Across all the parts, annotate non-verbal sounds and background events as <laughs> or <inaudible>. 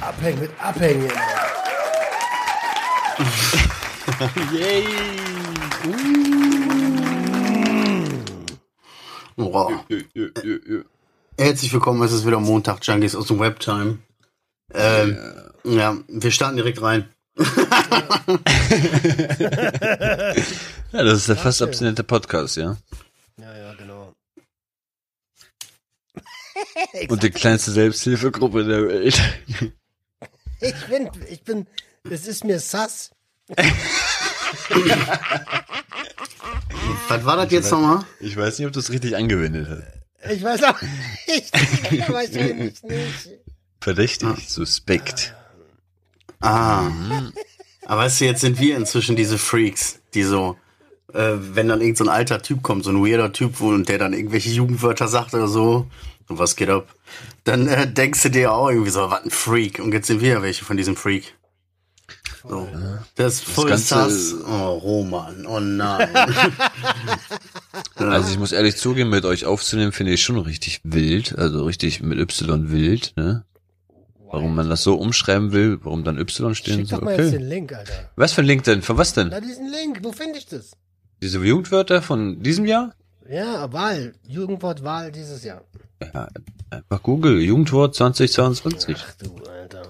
Abhängen mit Abhängen. <laughs> Yay! Wow. Herzlich willkommen, es ist wieder Montag, Junkies aus dem Webtime. Ähm, ja, wir starten direkt rein. Ja, das ist der fast abstinente Podcast, ja. Ja, ja, genau. <laughs> Und die kleinste Selbsthilfegruppe der Welt. Ich bin, ich bin, es ist mir sass. Was war das jetzt nochmal? Ich weiß nicht, ob du es richtig angewendet hast. Ich weiß auch nicht. <laughs> Ich weiß nicht. nicht. Verdächtig, suspekt. Ah. Aber weißt du, jetzt sind wir inzwischen diese Freaks, die so, äh, wenn dann irgendein so ein alter Typ kommt, so ein weirder Typ, wo- und der dann irgendwelche Jugendwörter sagt oder so, und was geht ab, dann äh, denkst du dir auch irgendwie so, was ein Freak. Und jetzt sind wir ja welche von diesem Freak. So. Das ist voll Ganze-. Oh, Roman, oh nein. <laughs> Also ich muss ehrlich zugeben, mit euch aufzunehmen, finde ich schon richtig wild. Also richtig mit Y wild, ne? Warum man das so umschreiben will, warum dann Y stehen Schick soll. doch mal jetzt Okay. den Link, Alter. Was für ein Link denn? Von was denn? Na, diesen Link, wo finde ich das? Diese Jugendwörter von diesem Jahr? Ja, Wahl. Jugendwort Wahl dieses Jahr. Ja, einfach Google, Jugendwort 2022. Ach du, Alter.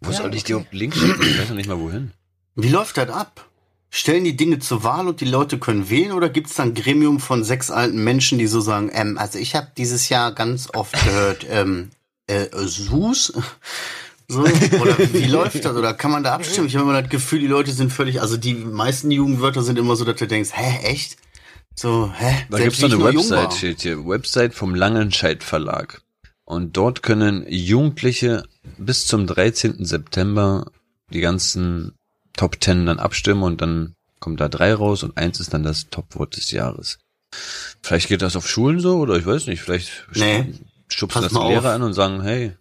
Wo Ja, soll ich okay. dir Link schicken? Ich weiß noch nicht mal wohin. Wie läuft das ab? Stellen die Dinge zur Wahl und die Leute können wählen oder gibt es dann ein Gremium von sechs alten Menschen, die so sagen, ähm, also ich habe dieses Jahr ganz oft gehört, ähm, äh, Sus? <laughs> So, oder wie <laughs> läuft das? Oder kann man da abstimmen? Ich habe immer das Gefühl, die Leute sind völlig, also die meisten Jugendwörter sind immer so, dass du denkst, hä, echt? So, hä? Da wie ich eine. Website, steht hier. Website vom Langenscheidt Verlag. Und dort können Jugendliche bis zum 13. September die ganzen Top 10 dann abstimmen und dann kommt da drei raus und eins ist dann das Topwort des Jahres. Vielleicht geht das auf Schulen so oder ich weiß nicht, vielleicht Nee. Stupsen Pass das die mal Lehrer auf. an und sagen, hey,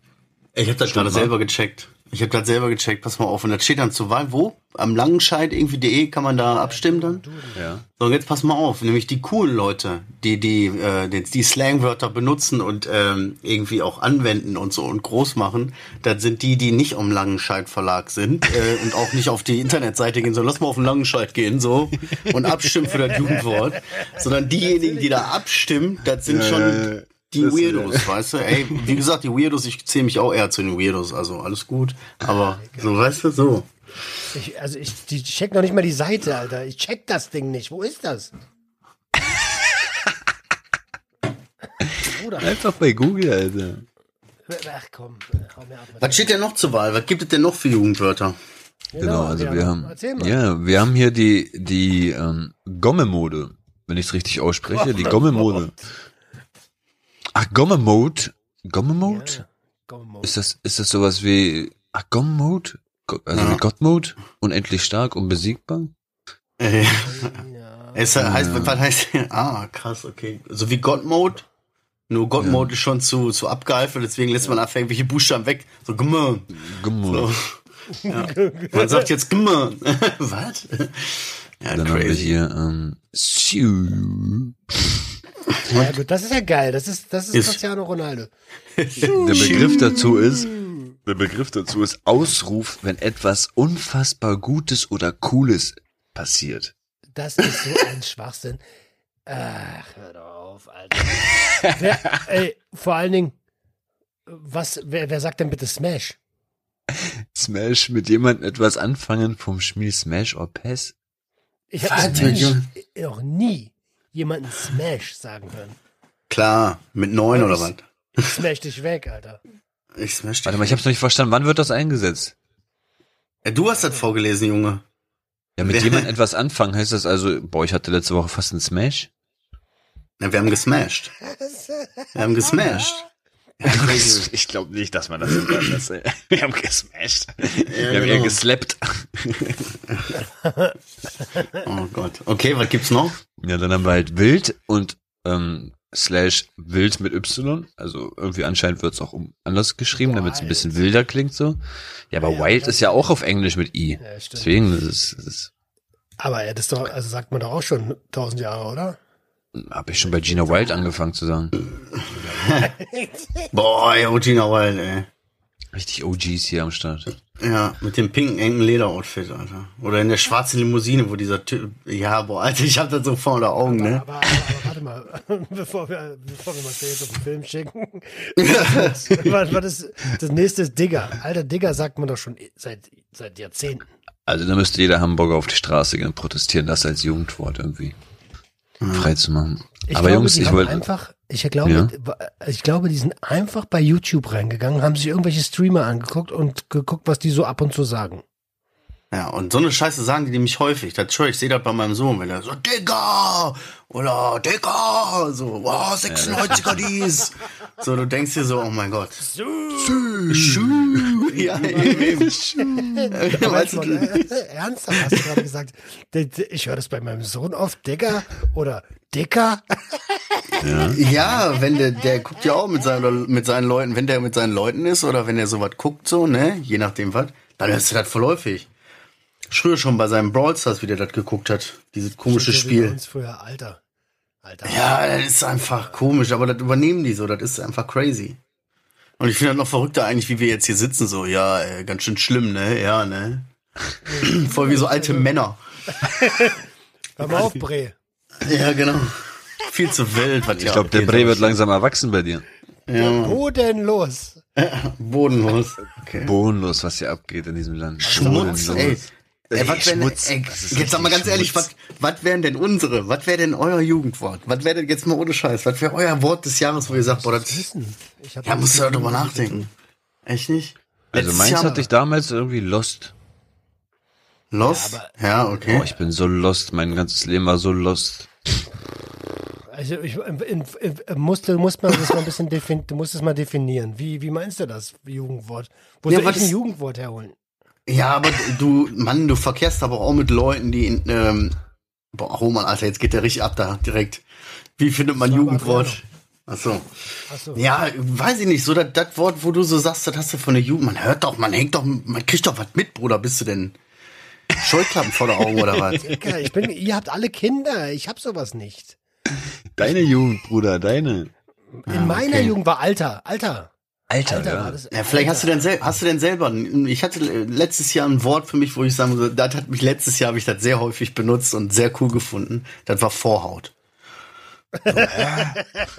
Ich habe das gerade selber gecheckt. Ich habe das selber gecheckt, pass mal auf. Und das steht dann zur Wahl, wo? Am Langenscheid irgendwie.de kann man da abstimmen dann? ja. So, und jetzt pass mal auf, nämlich die coolen Leute, die die äh, die, die Slangwörter benutzen und ähm, irgendwie auch anwenden und so und groß machen, das sind die, die nicht am Langenscheid Verlag sind äh, und auch nicht auf die Internetseite gehen, sondern lass mal auf den Langenscheid gehen so und abstimmen für das Jugendwort, sondern diejenigen, die da abstimmen, das sind schon die Das- Weirdos, weißt du? Ey, wie <laughs> gesagt, die Weirdos, ich zähle mich auch eher zu den Weirdos, also alles gut, aber so, weißt du, so. Ich, also ich, die check noch nicht mal die Seite, Alter. Ich check das Ding nicht. Wo ist das? <laughs> Bruder, Einfach bei Google, Alter. ach komm, hau mir ab. Was steht denn noch zur Wahl? Was gibt es denn noch für Jugendwörter? Genau, also wir haben, ja, wir haben hier die, die, ähm, Gomme-Mode, wenn ich es richtig ausspreche, die Gomme-Mode. Ach, Gomme-Mode? Gomme-Mode? Ja, komm, Mo. Ist das, ist das sowas wie, ach, Gomme-Mode? Go- Also Ja. wie God-Mode? Unendlich stark, unbesiegbar? Äh, Ja. es heißt, was heißt, <laughs> ah, krass, okay. So wie God Mode. Nur God Mode ist schon zu, zu abgeeifert, deswegen lässt man einfach irgendwelche Buchstaben weg. So, gumme. Gomme-Mode. So. <laughs> Ja. Man sagt jetzt gumme. <laughs> was? Ja, Dann haben wir crazy. hier, ähm. Ja, gut, das ist ja geil. Das ist, das ist Ist- Cristiano Ronaldo. <laughs> Der Begriff dazu ist, der Begriff dazu ist Ausruf, wenn etwas unfassbar Gutes oder Cooles passiert. Das ist so ein <laughs> Schwachsinn. Ach, hör doch auf, Alter. wer, ey, vor allen Dingen, was, wer, wer sagt denn bitte Smash? Smash mit jemandem etwas anfangen vom Spiel Smash or Pass? Ich habe nie- noch nie jemanden Smash sagen hören. Klar, mit neun oder was? Ich smash dich weg, Alter. Ich smash dich. Warte mal, ich hab's noch nicht verstanden. Wann wird das eingesetzt? Ja, du hast das vorgelesen, Junge. Ja, mit jemandem <laughs> etwas anfangen heißt das also, boah, ich hatte letzte Woche fast einen Smash. Ja, wir haben gesmashed. Wir haben gesmashed. Ich glaube nicht, dass man das kann. Das, äh, <laughs> wir haben gesmashed. wir haben genau. eher geslappt. <laughs> Oh Gott. Okay, was gibt's noch? Ja, dann haben wir halt wild und ähm, slash wild mit Y. Also irgendwie anscheinend wird's auch um, anders geschrieben, damit es ein bisschen wilder klingt so. Ja, aber Ja, wild ist ja auch auf Englisch mit I. Ja, stimmt. Deswegen das ist, das ist Aber ja, das ist doch, also sagt man doch auch schon tausend Jahre, oder? Habe ich schon bei Gina Wild angefangen zu sagen. <laughs> Boah, ja, Gina Wild, ey. Richtig OGs hier am Start. Ja, mit dem pinken, engen Lederoutfit, Alter. Oder in der schwarzen Limousine, wo dieser Typ, ja, boah, Alter, ich hab das so vor der Augen, ne? Aber, aber, aber warte mal, <laughs> bevor wir, bevor wir mal jetzt auf den Film schicken. <laughs> was, was ist, das nächste ist Digger. Alter, Digger sagt man doch schon seit, seit Jahrzehnten. Also da müsste jeder Hamburger auf die Straße gehen und protestieren, das als Jugendwort irgendwie frei zu machen. Ich Aber glaube, Jungs, ich wollte, einfach, ich glaube, ich glaube, die sind einfach bei YouTube reingegangen, haben sich irgendwelche Streamer angeguckt und geguckt, was die so ab und zu sagen. Ja, und so eine Scheiße sagen die nämlich häufig. Das schon, ich sehe das bei meinem Sohn, wenn er so, Digga! Oder Digga! So, wow, 96er dies! So, du denkst dir so, oh mein Gott. Schuh! Ja, eben. Weißt du, mal, äh, ernsthaft hast du gerade gesagt, ich höre das bei meinem Sohn oft, Digger oder Dicker. Ja, wenn der, der guckt ja auch mit seinen, mit seinen Leuten, wenn der mit seinen Leuten ist oder wenn er sowas guckt, so, ne, je nachdem was, dann ist das voll Früher schon bei seinem Brawl Stars, wie der das geguckt hat, dieses komische bei Spiel. uns früher, Alter. Alter. Ja, das ist einfach komisch, aber das übernehmen die so, das ist einfach crazy. Und ich finde das noch verrückter eigentlich, wie wir jetzt hier sitzen, so, ja, äh, ganz schön schlimm, ne, ja, ne. <laughs> Voll wie so alte Männer. <laughs> Hör mal auf, Bre. Ja, genau. Viel zu wild, was ich glaube, der Bre wird langsam erwachsen bei dir. Ja, Wo denn los? bodenlos. Okay. Bodenlos, was hier abgeht in diesem Land. Schmutz, Bodenlos. ey. Ey, was Schmutz. ey, jetzt sag mal ganz ehrlich, was, Schmutz. was wären denn unsere, was wäre denn euer Jugendwort? Was wäre denn jetzt mal ohne Scheiß? Was wäre euer Wort des Jahres, wo ihr sagt, boah, das, Wissen. Ich hab ja, musst du ja drüber nachdenken. Echt nicht? Also Letztes meins Jahr hatte ich damals irgendwie lost. Lost? Ja, aber- Ja, okay. Boah, ich bin so lost, mein ganzes Leben war so lost. Also ich musste, muss man das mal ein bisschen <laughs> definieren, du musst es mal definieren. Wie, wie meinst du das, Jugendwort? Wo Ja, soll was ich ein Jugendwort herholen? Ja, aber du, Mann, du verkehrst aber auch mit Leuten, die in, ähm, boah, Roman, Alter, jetzt geht der richtig ab da, direkt. Wie findet man Jugendwort? Ach so. Achso. Ja, weiß ich nicht, so das, das Wort, wo du so sagst, das hast du von der Jugend, man hört doch, man hängt doch, man kriegt doch was mit, Bruder, bist du denn Scheuklappen vor der Augen oder <laughs> was? Ich bin, ihr habt alle Kinder, ich hab sowas nicht. Deine Jugend, Bruder, deine. In meiner okay. Jugend war Alter, Alter. Alter, Alter ja. das. Ja, vielleicht hast du denn sel hast du denn selber, ich hatte letztes Jahr ein Wort für mich, wo ich sagen würde, das hat mich letztes Jahr, habe ich das sehr häufig benutzt und sehr cool gefunden. Das war Vorhaut. So, äh,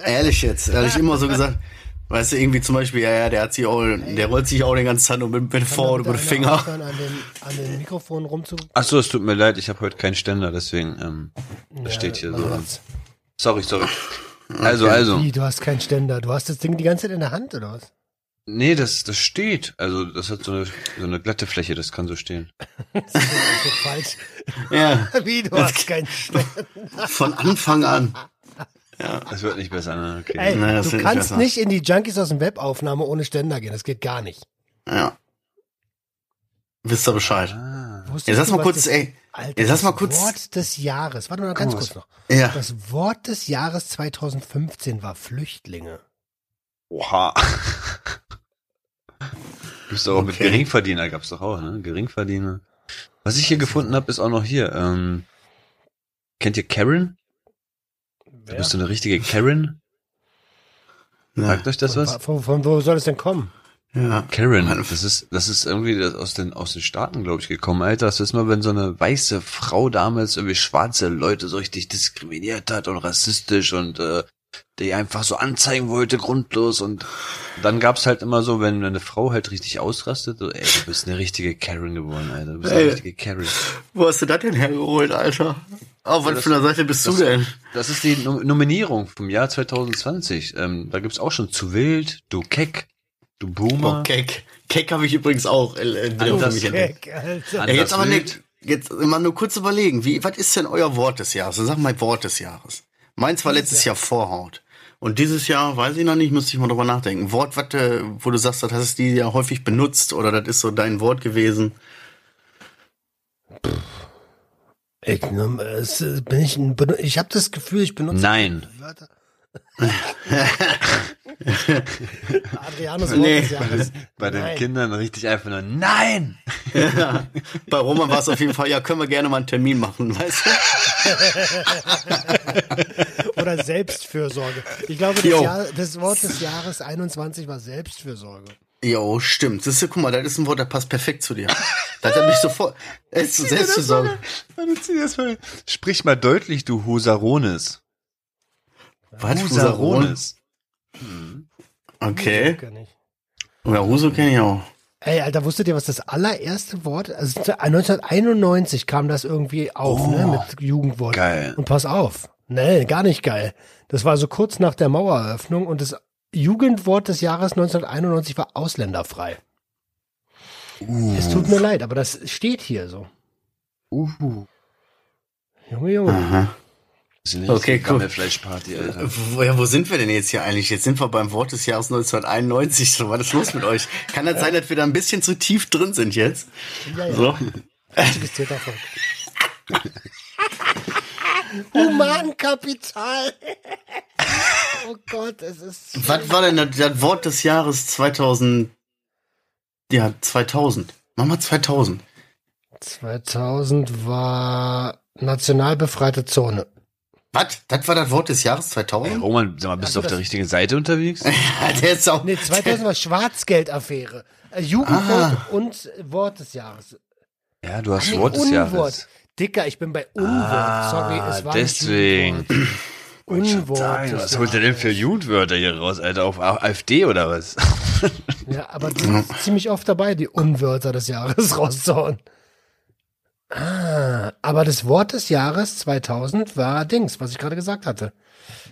ehrlich jetzt, ehrlich immer so gesagt. Weißt du, irgendwie zum Beispiel, ja, ja, der hat sich auch, der rollt sich auch den ganzen Tag nur mit, mit Vorhaut über den Finger. An den, an den Mikrofon rumzu. Ach so, es tut mir leid, ich habe heute keinen Ständer, deswegen ähm, das steht hier so. was? Sorry, sorry. Also, also. Wie, du hast keinen Ständer. Du hast das Ding die ganze Zeit in der Hand, oder was? Nee, das, das steht. Also, das hat so eine, so eine glatte Fläche, das kann so stehen. <laughs> Das ist so falsch. Ja, <laughs> Wie, du hast keinen Ständer. von Anfang an. Das wird nicht besser, ne? Okay. Ey, das du nicht kannst besser. nicht in die Junkies aus dem Webaufnahme ohne Ständer gehen. Das geht gar nicht. Ja. Wisst ihr Bescheid. Ah. Wusstest Jetzt lass mal kurz, das- ey, Alter, jetzt lass mal das kurz- Wort des Jahres. Warte mal ganz kurz noch. Ja. Das Wort des Jahres 2015 war Flüchtlinge. Oha. <laughs> Gibt's doch auch mit Okay. Geringverdiener, gab's doch auch, ne? Geringverdiener. Was ich hier gefunden habe, ist auch noch hier. Ähm, kennt ihr Karen? Du bist du eine richtige Karen? Ja. Sagt euch das was? Von, von wo soll es denn kommen? ja. Karen, das ist, das ist irgendwie das aus den, aus den Staaten, glaube ich, gekommen, Alter. Das ist mal, wenn so eine weiße Frau damals irgendwie schwarze Leute so richtig diskriminiert hat und rassistisch und äh, die einfach so anzeigen wollte, grundlos. Und dann gab's halt immer so, wenn eine Frau halt richtig ausrastet, so, ey, du bist eine richtige Karen geworden, Alter. Du bist eine Ey. richtige Karen. Wo hast du das denn hergeholt, Alter? Auf was für einer Seite bist du das- denn? Das ist die Nom- Nominierung vom Jahr 2020. Ähm, da gibt's auch schon zu wild, du Keck, du Boomer. Oh, Keck. Keck habe ich übrigens auch äh, äh, Anders. Ja, Anders jetzt aber nicht, jetzt mal nur kurz überlegen, wie, was ist denn euer Wort des Jahres? Sag mal Wort des Jahres. Meins war letztes Jahr Vorhaut. Und dieses Jahr, weiß ich noch nicht, müsste ich mal drüber nachdenken. Wort, was, äh, wo du sagst, das hast du dieses Jahr häufig benutzt oder das ist so dein Wort gewesen. Ich, ne, äh, bin ich, ich habe das Gefühl, ich benutze Nein. Wörter. <laughs> Adrianus Wort Nee. des Jahres. Bei den Nein. Kindern richtig einfach nur Nein! Ja, bei Roman war es auf jeden Fall, ja, können wir gerne mal einen Termin machen, weißt du? <laughs> Oder Selbstfürsorge. Ich glaube, das, Jahr, das Wort des Jahres 21 war Selbstfürsorge. Jo, stimmt. Das ist, guck mal, das ist ein Wort, das passt perfekt zu dir. Das hat mich sofort. Es ist Selbstfürsorge. Sprich mal deutlich, du Husarones. Was? Husarones? Hm. Okay. Ja, Huso kenne ich auch. Ey, Alter, wusstet ihr, was das allererste Wort, also 1991 kam das irgendwie auf, ne, oh, ne, mit Jugendwort. Geil. Und pass auf. Nee, gar nicht geil. Das war so kurz nach der Maueröffnung und das Jugendwort des Jahres 1991 war ausländerfrei. Uh. Es tut mir leid, aber das steht hier so. Uh. Junge, Junge. Aha. Okay, cool. Fleischparty, Alter. Wo, ja, wo sind wir denn jetzt hier eigentlich? Jetzt sind wir beim Wort des Jahres 1991. So war das los mit euch. Kann das sein, dass wir da ein bisschen zu tief drin sind jetzt? Ja, ja. So. Humankapital. oh Gott, es ist. Was war denn das, das, Wort des Jahres 2000? Ja, 2000. Mach mal 2000. 2000 war national befreite Zone. Was? Das war das Wort des Jahres 2000? Hey, Roman, sag mal, bist also du auf der richtigen Seite unterwegs? <laughs> ja, der ist auch. Nee, 2000 war Schwarzgeldaffäre. Äh, Jugendwort ah. und Wort des Jahres. Ja, du hast nee, Wort des Unwort. Jahres. Dicker, ich bin bei Unwort. Ah, Sorry, es war deswegen. <clears throat> Unwort. Sagen, was holt der denn für Jugendwörter hier raus, Alter? Auf AfD oder was? <laughs> ja, aber die sind ziemlich oft dabei, die Unwörter des Jahres <laughs> rauszuhauen. Ah, aber das Wort des Jahres 2000 war Dings, was ich gerade gesagt hatte.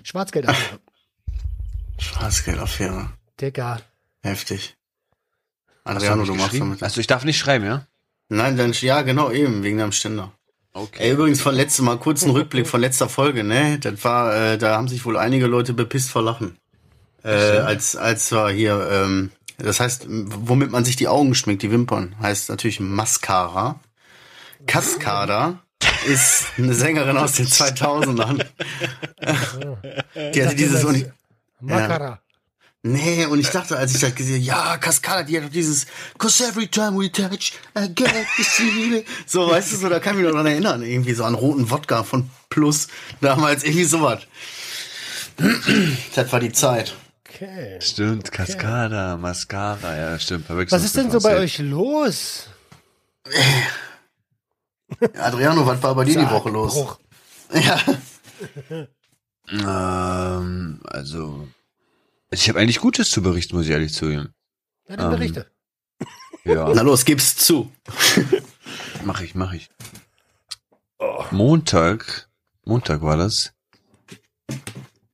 Schwarzgeldaffäre. Schwarzgeldaffäre. Digga. Heftig. Adriano, du machst damit. Also ich darf nicht schreiben, ja? Nein, dann, ja, genau, eben, wegen deinem Ständer. Okay. Ey, übrigens von letztem Mal, kurzen Rückblick von letzter Folge, ne? Das war, äh, da haben sich wohl einige Leute bepisst vor Lachen. Äh, als, als war hier, ähm, das heißt, womit man sich die Augen schminkt, die Wimpern, heißt natürlich Mascara. Cascada ist eine Sängerin aus den 2000ern. die hatte dieses Uni Makara. Nee, und ich dachte, als ich das gesehen habe, ja, Cascada, die hat doch dieses Cause every time we touch, I get this feeling. So, weißt du, so, da kann ich mich noch dran erinnern. Irgendwie so an roten Wodka von Plus. Damals irgendwie sowas. das war die Zeit. Okay. Stimmt, Cascada, okay. Mascara, ja, stimmt. Was ist denn so bei euch los? <laughs> Adriano, was war bei dir die Woche los? Bruch. Ja. <laughs> ähm, also, ich habe eigentlich Gutes zu berichten, muss ich ehrlich zugeben. Ja, dann ähm, berichte. Ja. <laughs> Na los, gib's zu. <laughs> mach ich, mach ich. Oh. Montag, Montag war das.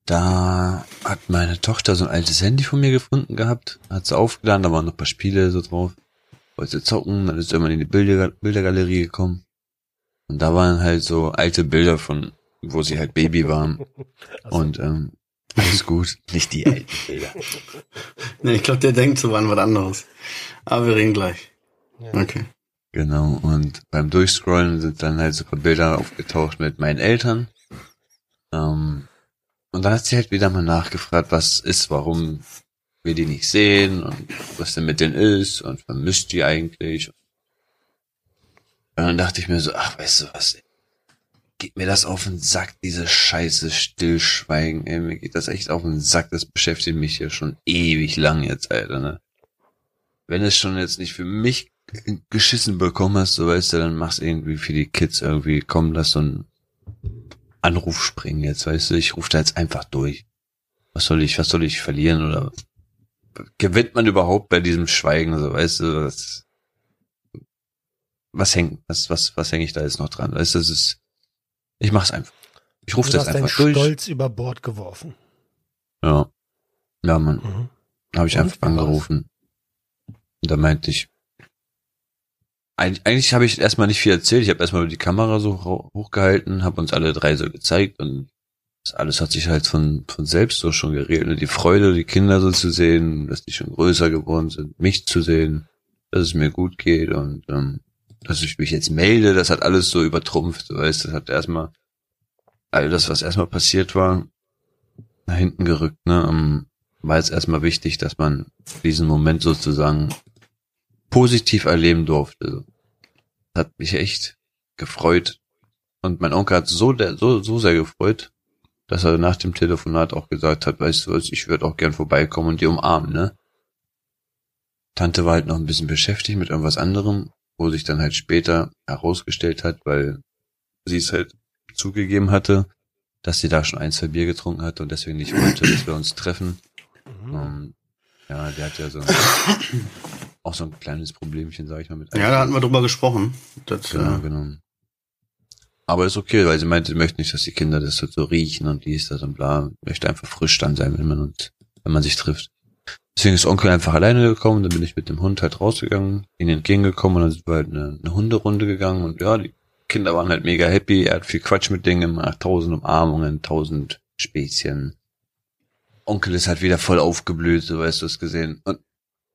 Da hat meine Tochter so ein altes Handy von mir gefunden gehabt, hat sie aufgeladen, da waren noch ein paar Spiele so drauf. Wollte zocken, dann ist irgendwann in die Bilder Bildergalerie gekommen. Und da waren halt so alte Bilder von, wo sie halt Baby waren. <laughs> Also. Und ähm, alles gut, nicht die alten Bilder. <laughs> nee, ich glaube, der denkt so an was anderes. Aber wir reden gleich. Ja. Okay. Genau, und beim Durchscrollen sind dann halt so ein paar Bilder aufgetaucht mit meinen Eltern. Ähm, und dann hat sie halt wieder mal nachgefragt, was ist, warum wir die nicht sehen und was denn mit denen ist und vermisst die eigentlich. Und dann dachte ich mir so, ach, weißt du was, geht mir das auf den Sack, diese scheiße Stillschweigen, ey, mir geht das echt auf den Sack, das beschäftigt mich hier schon ewig lang jetzt, Alter, ne. Wenn es schon jetzt nicht für mich geschissen bekommen hast, so weißt du, dann mach's irgendwie für die Kids irgendwie, komm, lass so einen Anruf springen jetzt, weißt du, ich ruf da jetzt einfach durch. Was soll ich, was soll ich verlieren oder gewinnt man überhaupt bei diesem Schweigen, so weißt du, das, was hängt, was, was, was hänge ich da jetzt noch dran? Weißt du, das ist, ich mach's einfach. Ich rufe das einfach durch. Stolz über Bord geworfen. Ja. Ja, Mann. Mhm. Habe ich Und einfach angerufen. Und da meinte ich, eigentlich, eigentlich habe ich erstmal nicht viel erzählt. Ich habe erstmal die Kamera so hochgehalten, habe uns alle drei so gezeigt und das alles hat sich halt von, von selbst so schon geregelt. Die Freude, die Kinder so zu sehen, dass die schon größer geworden sind, mich zu sehen, dass es mir gut geht und ähm, dass ich mich jetzt melde, das hat alles so übertrumpft, du weißt, das hat erstmal all das, was erstmal passiert war, nach hinten gerückt, ne, um, war jetzt erstmal wichtig, dass man diesen Moment sozusagen positiv erleben durfte. hat mich echt gefreut. Und mein Onkel hat so, so, so sehr gefreut, dass er nach dem Telefonat auch gesagt hat, weißt du was, ich würde auch gern vorbeikommen und die umarmen, ne? Tante war halt noch ein bisschen beschäftigt mit irgendwas anderem, wo sich dann halt später herausgestellt hat, weil sie es halt zugegeben hatte, dass sie da schon ein, zwei Bier getrunken hatte und deswegen nicht wollte, dass wir uns treffen. Mhm. Um, ähm, ja, der hat ja so ein, <coughs> auch so ein kleines Problemchen, sag ich mal, mit. Ja, da hatten wir drüber gesprochen. Das, genau, äh, genau. Aber ist okay, weil sie meinte, sie möchte nicht, dass die Kinder das so riechen und dies, das und bla. Möchte einfach frisch dann sein, wenn man uns, wenn man sich trifft. Deswegen ist Onkel einfach alleine gekommen, dann bin ich mit dem Hund halt rausgegangen, ihnen entgegengekommen und dann sind wir halt eine, eine Hunderunde gegangen und ja, die Kinder waren halt mega happy, er hat viel Quatsch mit Dingen gemacht, tausend Umarmungen, tausend Späßchen. Onkel ist halt wieder voll aufgeblüht, so weißt du es gesehen. Und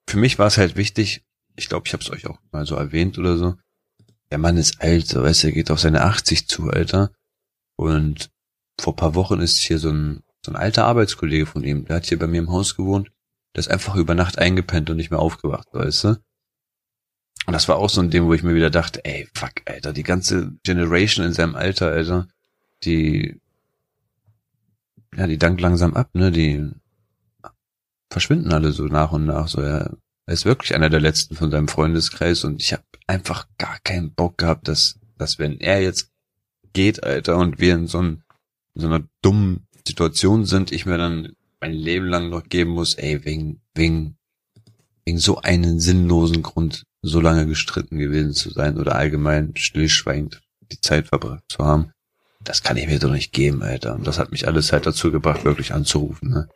für mich war es halt wichtig, ich glaube, ich habe es euch auch mal so erwähnt oder so, der Mann ist alt, so weißt du, er geht auf seine 80 zu, Alter. Und vor paar Wochen ist hier so ein, so ein alter Arbeitskollege von ihm, der hat hier bei mir im Haus gewohnt, der ist einfach über Nacht eingepennt und nicht mehr aufgewacht, weißt du? Und das war auch so ein Ding, wo ich mir wieder dachte, ey, fuck, Alter, die ganze Generation in seinem Alter, Alter, die, ja, die dankt langsam ab, ne, die verschwinden alle so nach und nach, so, ja. Er ist wirklich einer der letzten von seinem Freundeskreis und ich habe einfach gar keinen Bock gehabt, dass, dass wenn er jetzt geht, Alter, und wir in so, ein, in so einer dummen Situation sind, ich mir dann mein Leben lang noch geben muss, ey, wegen, wegen, wegen so einen sinnlosen Grund so lange gestritten gewesen zu sein oder allgemein stillschweigend die Zeit verbracht zu haben. Das kann ich mir doch nicht geben, Alter. Und das hat mich alles halt dazu gebracht, wirklich anzurufen, ne?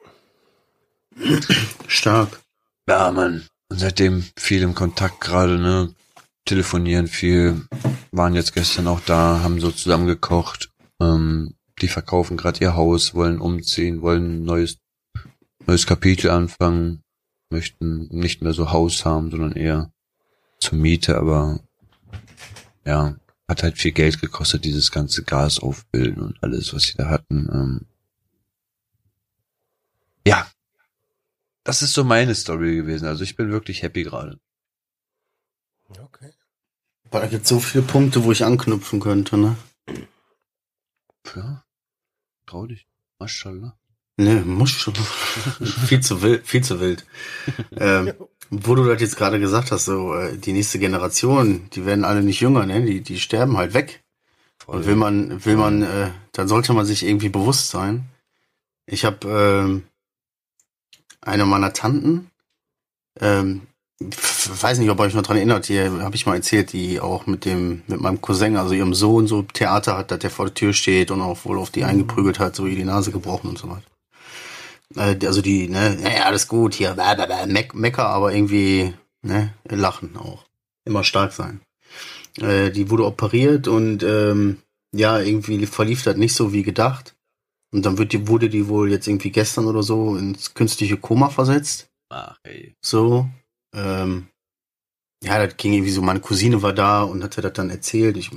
Stark. Ja, Mann. Und seitdem viel im Kontakt gerade, ne? telefonieren viel, waren jetzt gestern auch da, haben so zusammen gekocht. Ähm, die verkaufen gerade ihr Haus, wollen umziehen, wollen ein neues, neues Kapitel anfangen, möchten nicht mehr so Haus haben, sondern eher zur Miete, aber ja, hat halt viel Geld gekostet, dieses ganze Gas aufbilden und alles, was sie da hatten. Ähm, ja, das ist so meine Story gewesen. Also ich bin wirklich happy gerade. Okay. Aber da gibt so viele Punkte, wo ich anknüpfen könnte, ne? Ja. Trau dich. Maschallah. Ne, Maschallah. <laughs> viel zu wild, viel zu wild. ähm, wo du das jetzt gerade gesagt hast, so äh, die nächste Generation, die werden alle nicht jünger, ne? Die, die sterben halt weg. Voll. Und will man, will man, äh, dann sollte man sich irgendwie bewusst sein. Ich habe ähm, eine meiner Tanten, ähm, weiß nicht, ob ihr euch noch dran erinnert, hier habe ich mal erzählt, die auch mit dem, mit meinem Cousin, also ihrem Sohn, so Theater hat, dass der vor der Tür steht und auch wohl auf die mhm. eingeprügelt hat, so wie die Nase gebrochen und so weiter. Äh, also die, ne, ja, alles gut, hier, blah, blah, blah, Me Mecker, aber irgendwie, ne, lachen auch. Immer stark sein. Äh, die wurde operiert und ähm, ja, irgendwie verlief das nicht so wie gedacht. Und dann wird die, wurde die wohl jetzt irgendwie gestern oder so ins künstliche Koma versetzt. Ach, ey. So, ähm, ja, das ging irgendwie so, meine Cousine war da und hatte das dann erzählt. Ich,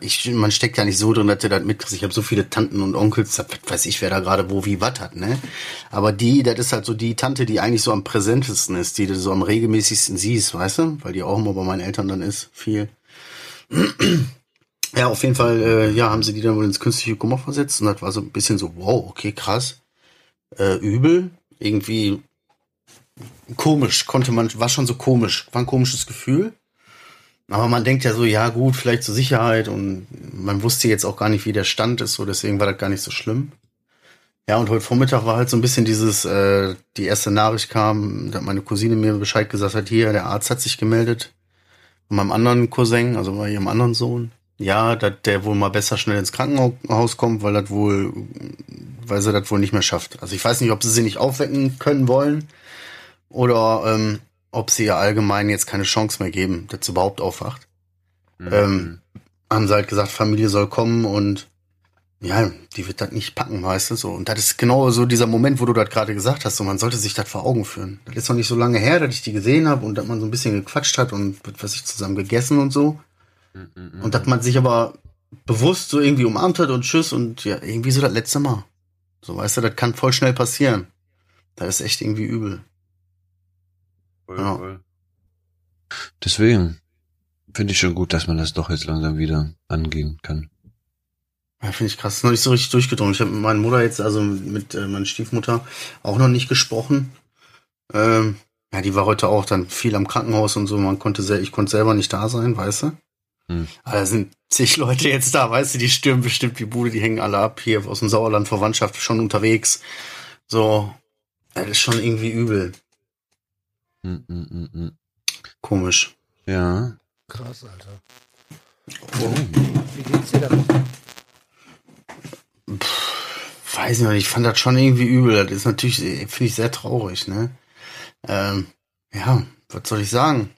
ich, man steckt ja nicht so drin, dass er das mitkriegt. Ich habe so viele Tanten und Onkels, was weiß ich, wer da gerade wo wie was hat, ne? Aber die, das ist halt so die Tante, die eigentlich so am präsentesten ist, die du so am regelmäßigsten siehst, weißt du? Weil die auch immer bei meinen Eltern dann ist, viel. ja, auf jeden Fall, äh, ja, haben sie die dann wohl ins künstliche Kummer versetzt und das war so ein bisschen so, wow, okay, krass. Äh, übel. Irgendwie komisch, konnte man, war schon so komisch, war ein komisches Gefühl. Aber man denkt ja so, ja gut, vielleicht zur Sicherheit und man wusste jetzt auch gar nicht, wie der Stand ist, so deswegen war das gar nicht so schlimm. Ja, und heute Vormittag war halt so ein bisschen dieses, äh, die erste Nachricht kam, dass meine Cousine mir Bescheid gesagt hat, hier, der Arzt hat sich gemeldet. Von meinem anderen Cousin, also bei ihrem anderen Sohn. Ja, dass der wohl mal besser schnell ins Krankenhaus kommt, weil das wohl, weil sie das wohl nicht mehr schafft. Also ich weiß nicht, ob sie sie nicht aufwecken können wollen oder ähm, ob sie ihr allgemein jetzt keine Chance mehr geben, dass sie überhaupt aufwacht. Mhm. Ähm, haben sie halt gesagt, Familie soll kommen und ja, die wird das nicht packen, weißt du, so. Und das ist genau so dieser Moment, wo du das gerade gesagt hast, so, man sollte sich das vor Augen führen. Das ist noch nicht so lange her, dass ich die gesehen habe und dass man so ein bisschen gequatscht hat und was ich zusammen gegessen und so. Mhm. Und dass man sich aber bewusst so irgendwie umarmt hat und tschüss und ja, irgendwie so das letzte Mal. So, weißt du, das kann voll schnell passieren. Das ist echt irgendwie übel. Voll, ja. voll. Deswegen, Finde ich schon gut, dass man das doch jetzt langsam wieder angehen kann. Ja, finde ich krass. Ist noch nicht so richtig durchgedrungen. Ich habe mit meiner Mutter jetzt, also mit äh, meiner Stiefmutter, auch noch nicht gesprochen. Ähm, ja, die war heute auch dann viel am Krankenhaus und so. Man konnte sehr, ich konnte selber nicht da sein, weißt du? Hm. Aber da sind zig Leute jetzt da, weißt du, die stürmen bestimmt die Bude, die hängen alle ab, hier aus dem Sauerland Verwandtschaft schon unterwegs. So, das ist schon irgendwie übel. Mm, mm, mm. Komisch. Ja. Krass, Alter. Wie geht's dir damit? Weiß ich noch nicht, ich fand das schon irgendwie übel. Das ist natürlich, finde ich sehr traurig, ne? Ähm, ja, was soll ich sagen?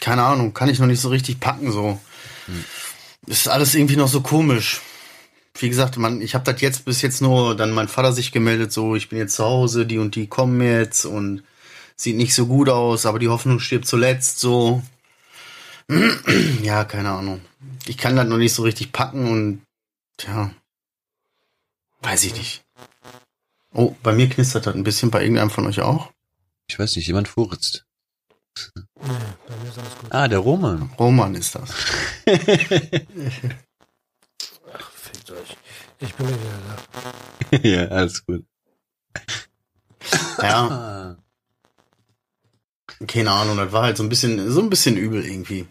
Keine Ahnung, kann ich noch nicht so richtig packen, so. Ist alles irgendwie noch so komisch. Wie gesagt, man, ich habe das jetzt bis jetzt nur dann mein Vater sich gemeldet, so ich bin jetzt zu Hause, die und die kommen jetzt und sieht nicht so gut aus, aber die Hoffnung stirbt zuletzt, so. <clears throat> ja, keine Ahnung. Ich kann das noch nicht so richtig packen und tja, weiß ich nicht. Oh, bei mir knistert das ein bisschen, bei irgendeinem von euch auch. Ich weiß nicht, jemand furzt. Nee, bei mir ist alles gut. Ah, der Roman. Roman ist das. Ach, fickt euch. Ich bin ja wieder da. <laughs> ja, alles gut. Ja. <laughs> keine Ahnung, das war halt so ein bisschen, so ein bisschen übel irgendwie.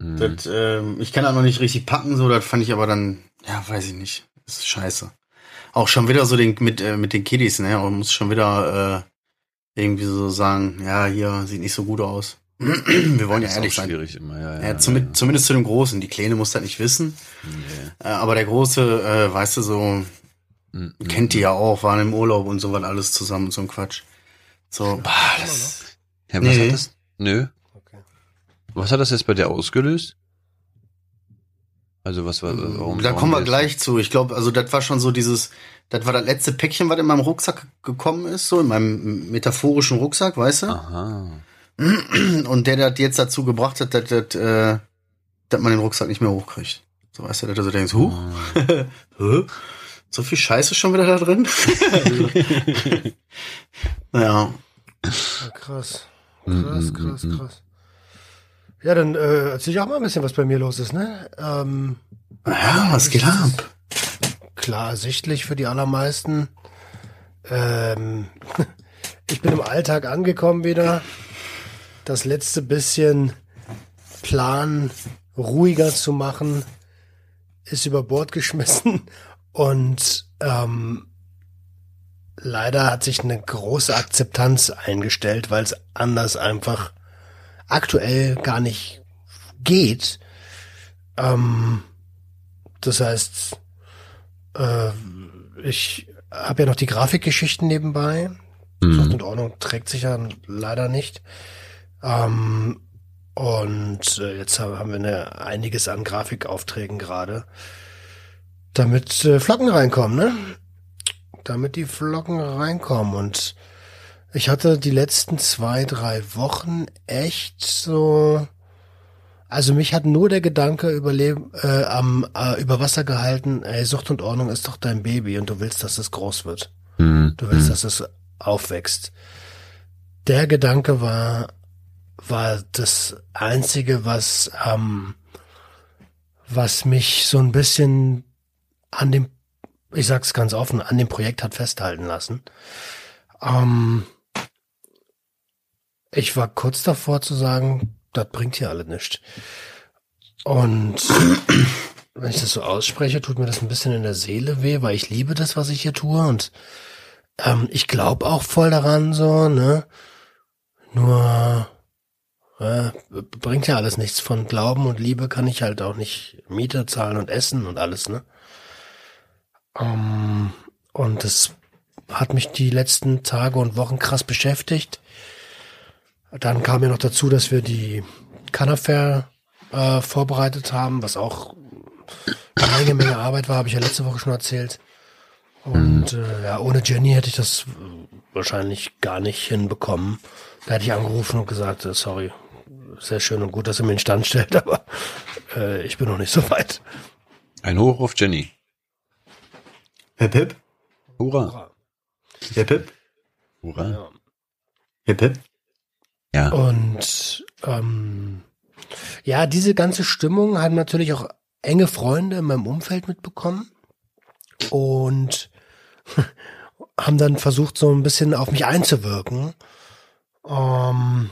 Hm. Das, ähm, ich kann das noch nicht richtig packen, so, das fand ich aber dann, ja, weiß ich nicht. Das ist scheiße. Auch schon wieder so den, mit, äh, mit den Kiddies, ne? Und muss schon wieder äh, irgendwie so sagen, ja, hier sieht nicht so gut aus. <clears throat> Wir wollen ja ist ehrlich sein. schwierig immer, ja, ja. Ja, zumindest, zumindest zu dem Großen. Die Kleine muss das nicht wissen. Nee. Äh, aber der Große, äh, weißt du, so, Mm, mm, kennt die ja auch, waren im Urlaub und so was alles zusammen und so ein Quatsch. So, bah, das, Ja, was Nee. hat das? Nö. Okay. Was hat das jetzt bei dir ausgelöst? Also was war, warum? da kommen wir gleich zu. Ich glaube, also das war schon so dieses, das war das letzte Päckchen, was in meinem Rucksack gekommen ist, so in meinem metaphorischen Rucksack, weißt du? Aha. Und der das jetzt dazu gebracht hat, dass, dass, äh, dass man den Rucksack nicht mehr hochkriegt. So weißt du, dass du so denkst, huh, Ah. <laughs> hä? so viel Scheiße schon wieder da drin? <laughs> <laughs> ja, Ja, krass. Mm, Krass, mm, krass, mm. krass. Ja, dann äh, erzähl ich auch mal ein bisschen, was bei mir los ist, ne? Ähm, ja, was geht ab? klar ersichtlich für die allermeisten. Ähm, <laughs> ich bin im Alltag angekommen wieder. Das letzte bisschen Plan ruhiger zu machen, ist über Bord geschmissen <laughs> und ähm, leider hat sich eine große Akzeptanz eingestellt, weil es anders einfach aktuell gar nicht geht. Ähm, das heißt, äh, ich habe ja noch die Grafikgeschichten nebenbei. Mhm. und Ordnung trägt sich ja leider nicht. Ähm, und äh, jetzt haben haben wir eine, einiges an Grafikaufträgen gerade. Damit äh, Flocken reinkommen, ne? Damit die Flocken reinkommen. Und ich hatte die letzten zwei, drei Wochen echt so. Also mich hat nur der Gedanke überleben, äh, am, äh, über Wasser gehalten, ey, Sucht und Ordnung ist doch dein Baby und du willst, dass es groß wird. Mhm. Du willst, dass es aufwächst. Der Gedanke war, war das einzige, was, ähm, was mich so ein bisschen an dem, ich sag's ganz offen, an dem Projekt hat festhalten lassen. Ähm, ich war kurz davor zu sagen, das bringt hier alle nichts. Und <clears throat> wenn ich das so ausspreche, tut mir das ein bisschen in der Seele weh, weil ich liebe das, was ich hier tue und ähm, ich glaube auch voll daran, so, ne? Nur äh, bringt ja alles nichts. Von Glauben und Liebe kann ich halt auch nicht Miete zahlen und essen und alles, ne? Ähm, und das hat mich die letzten Tage und Wochen krass beschäftigt. Dann kam ja noch dazu, dass wir die Canafair äh, vorbereitet haben, was auch eine Menge, Menge Arbeit war, habe ich ja letzte Woche schon erzählt. Und äh, ja, ohne Jenny hätte ich das wahrscheinlich gar nicht hinbekommen. Da hätte ich angerufen und gesagt, äh, sorry, sehr schön und gut, dass ihr mir den Stand stellt, <laughs> aber äh, ich bin noch nicht so weit. Ein Hoch auf Jenny. Hip hip, Hurra. hip hip, Hurra. Ja. hip hip. Ja. Und ähm, ja, diese ganze Stimmung haben natürlich auch enge Freunde in meinem Umfeld mitbekommen und <laughs> haben dann versucht, so ein bisschen auf mich einzuwirken. Um,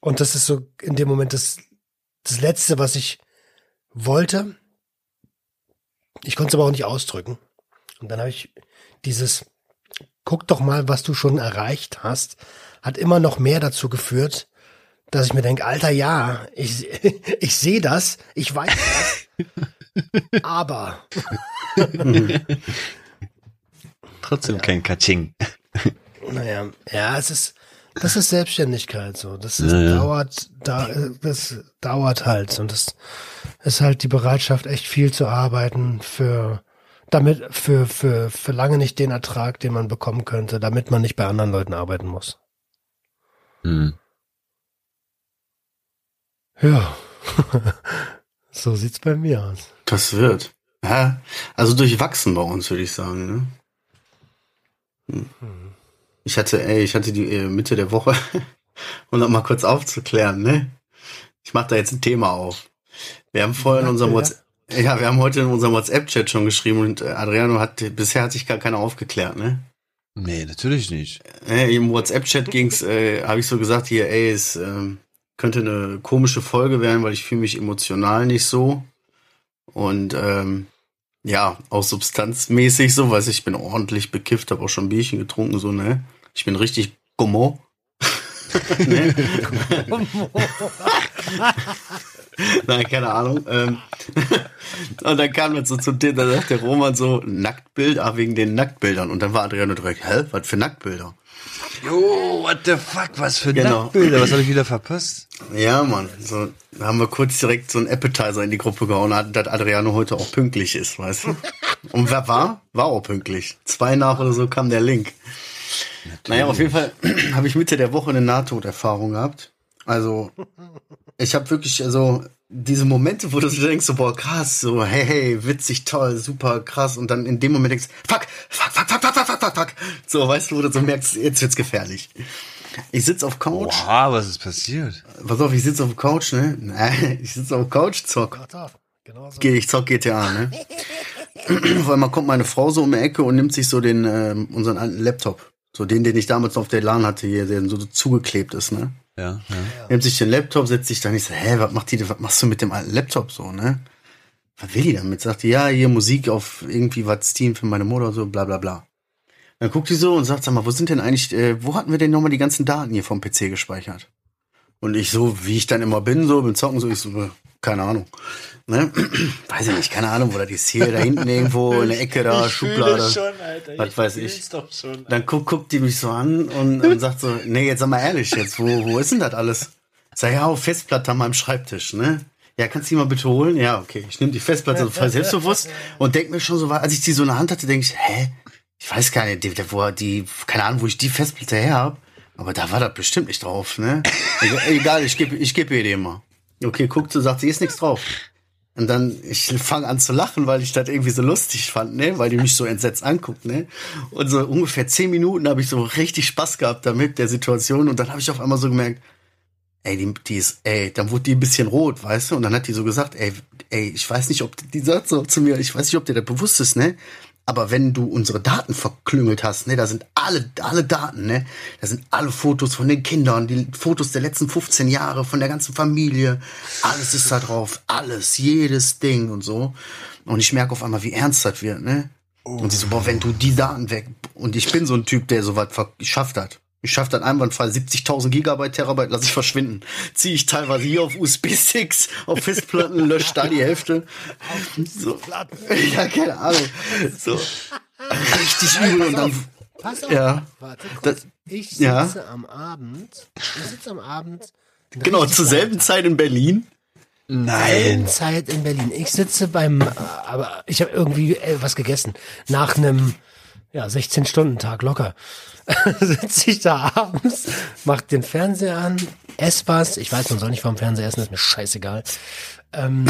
und das ist so in dem Moment das, das Letzte, was ich wollte. Ich konnte es aber auch nicht ausdrücken. Und dann habe ich dieses, guck doch mal, was du schon erreicht hast, hat immer noch mehr dazu geführt, dass ich mir denke, Alter, ja, ich, <laughs> ich sehe das, ich weiß das, <laughs> aber. <laughs> Trotzdem ja. kein Katsching. Naja, ja, es ist, das ist Selbstständigkeit so. Das ist, ja, dauert, da, das dauert halt und das ist halt die Bereitschaft, echt viel zu arbeiten für, damit, für, für, für lange nicht den Ertrag, den man bekommen könnte, damit man nicht bei anderen Leuten arbeiten muss. Hm. Ja. <laughs> so sieht's bei mir aus. Das wird. Ja, also durchwachsen bei uns, würde ich sagen, ne? Hm. hm. Ich hatte, ey, ich hatte die äh, Mitte der Woche, <laughs> um noch mal kurz aufzuklären, ne? Ich mache da jetzt ein Thema auf. Wir haben vorher in unserem WhatsApp, ja, wir haben heute in unserem WhatsApp-Chat schon geschrieben und äh, Adriano hat, bisher hat sich gar keiner aufgeklärt, ne? Nee, natürlich nicht. Äh, Im WhatsApp-Chat ging's, äh, habe ich so gesagt, hier, ey, es ähm, könnte eine komische Folge werden, weil ich fühle mich emotional nicht so. Und ähm, ja, auch substanzmäßig so, weiß ich bin ordentlich bekifft, habe auch schon Bierchen getrunken, so, ne? Ich bin richtig Gummo. Ne? <laughs> Nein, keine Ahnung. Ähm, <laughs> und dann kam jetzt so zum Thema, da sagt der Roman so, Nacktbild, ah, wegen den Nacktbildern. Und dann war Adriano direkt, hä, was für Nacktbilder? Jo, what the fuck, was für genau. Nacktbilder, was habe ich wieder verpasst? Ja, Mann, so, da haben wir kurz direkt so einen Appetizer in die Gruppe gehauen, dass Adriano heute auch pünktlich ist, weißt du? Und wer war? War auch pünktlich. Zwei nach oder so kam der Link. Natürlich. Naja, auf jeden Fall habe ich Mitte der Woche eine Nahtoderfahrung gehabt. Also, ich habe wirklich, also diese Momente, wo du denkst, so, boah, krass, so, hey, hey, witzig, toll, super, krass, und dann in dem Moment denkst, fuck, fuck, fuck, fuck, fuck, fuck, fuck, fuck, fuck. So, weißt du, wo du so merkst, jetzt wird's gefährlich. Ich sitz auf Couch. Wow, was ist passiert? Pass auf, ich sitz auf Couch, ne? Nein, <laughs> ich sitz auf Couch, zock. Genau so. Ich zock GTA, ne? <laughs> Auf einmal kommt meine Frau so um die Ecke und nimmt sich so den, äh, unseren alten Laptop. So den, den ich damals auf der LAN hatte, hier, der so zugeklebt ist, ne? Ja, ja. Nimmt sich den Laptop, setzt sich dann, ich so, hä, was macht die, was machst du mit dem alten Laptop so, ne? Was will die damit? Sagt die, ja, hier Musik auf irgendwie was Steam für meine Mutter, so, bla, bla, bla. Dann guckt die so und sagt, sag mal, wo sind denn eigentlich, äh, wo hatten wir denn nochmal die ganzen Daten hier vom PC gespeichert? Und ich so, wie ich dann immer bin, so, beim Zocken, so, ich so, keine Ahnung. Ne? <clears throat> Weiß ich nicht, keine Ahnung, wo das ist hier, da hinten irgendwo in der Ecke da, ich Schublade. Schon, Alter. Was weiß ich. Schon, Dann guckt, guckt die mich so an und, und sagt so, nee, jetzt sag mal ehrlich, jetzt, wo, wo ist denn das alles? Sag ja, auf Festplatte an meinem Schreibtisch, ne? Ja, kannst du die mal bitte holen? Ja, okay. Ich nehme die Festplatte total selbstbewusst und denk mir schon so, als ich die so in der Hand hatte, denke ich, hä? Ich weiß gar nicht, wo die, keine Ahnung, wo ich die Festplatte her habe. Aber da war das bestimmt nicht drauf, ne? Egal, <laughs> ich gebe ich geb ihr die mal. Okay, guckt so, sagt sie, ist nichts drauf. Und dann, ich fange an zu lachen, weil ich das irgendwie so lustig fand, ne? Weil die mich so entsetzt anguckt, ne? Und so ungefähr zehn Minuten habe ich so richtig Spaß gehabt damit, der Situation. Und dann habe ich auf einmal so gemerkt, ey, die, die ist, ey, dann wurde die ein bisschen rot, weißt du? Und dann hat die so gesagt, ey, ey, ich weiß nicht, ob, die sagt so zu mir, ich weiß nicht, ob dir das bewusst ist, ne? Aber wenn du unsere Daten verklüngelt hast, ne, da sind alle, alle Daten, ne, da sind alle Fotos von den Kindern, die Fotos der letzten 15 Jahre von der ganzen Familie, alles ist da drauf, alles, jedes Ding und so. Und ich merke auf einmal, wie ernst das wird, ne? Und sie so, boah, wenn du die Daten weg, und ich bin so ein Typ, der sowas geschafft hat. Ich schaffe dann einwandfrei 70.000 Gigabyte, Terabyte, lasse ich verschwinden. Ziehe ich teilweise hier auf USB-Sticks, auf Festplatten, <laughs> lösche da die Hälfte. So. Ja, keine Ahnung. So. Richtig übel und dann. Pass auf, ja. warte kurz. Das, ich sitze ja. am Abend, ich sitze am Abend. Genau, zur selben Zeit in Berlin. Nein. Zeit in Berlin. Ich sitze beim, aber ich habe irgendwie äh, was gegessen. Nach einem, ja, 16-Stunden-Tag locker. <laughs> sitze ich da abends, mach den Fernseher an, ess was. Ich weiß, man soll nicht vom Fernseher essen, ist mir scheißegal. Ähm,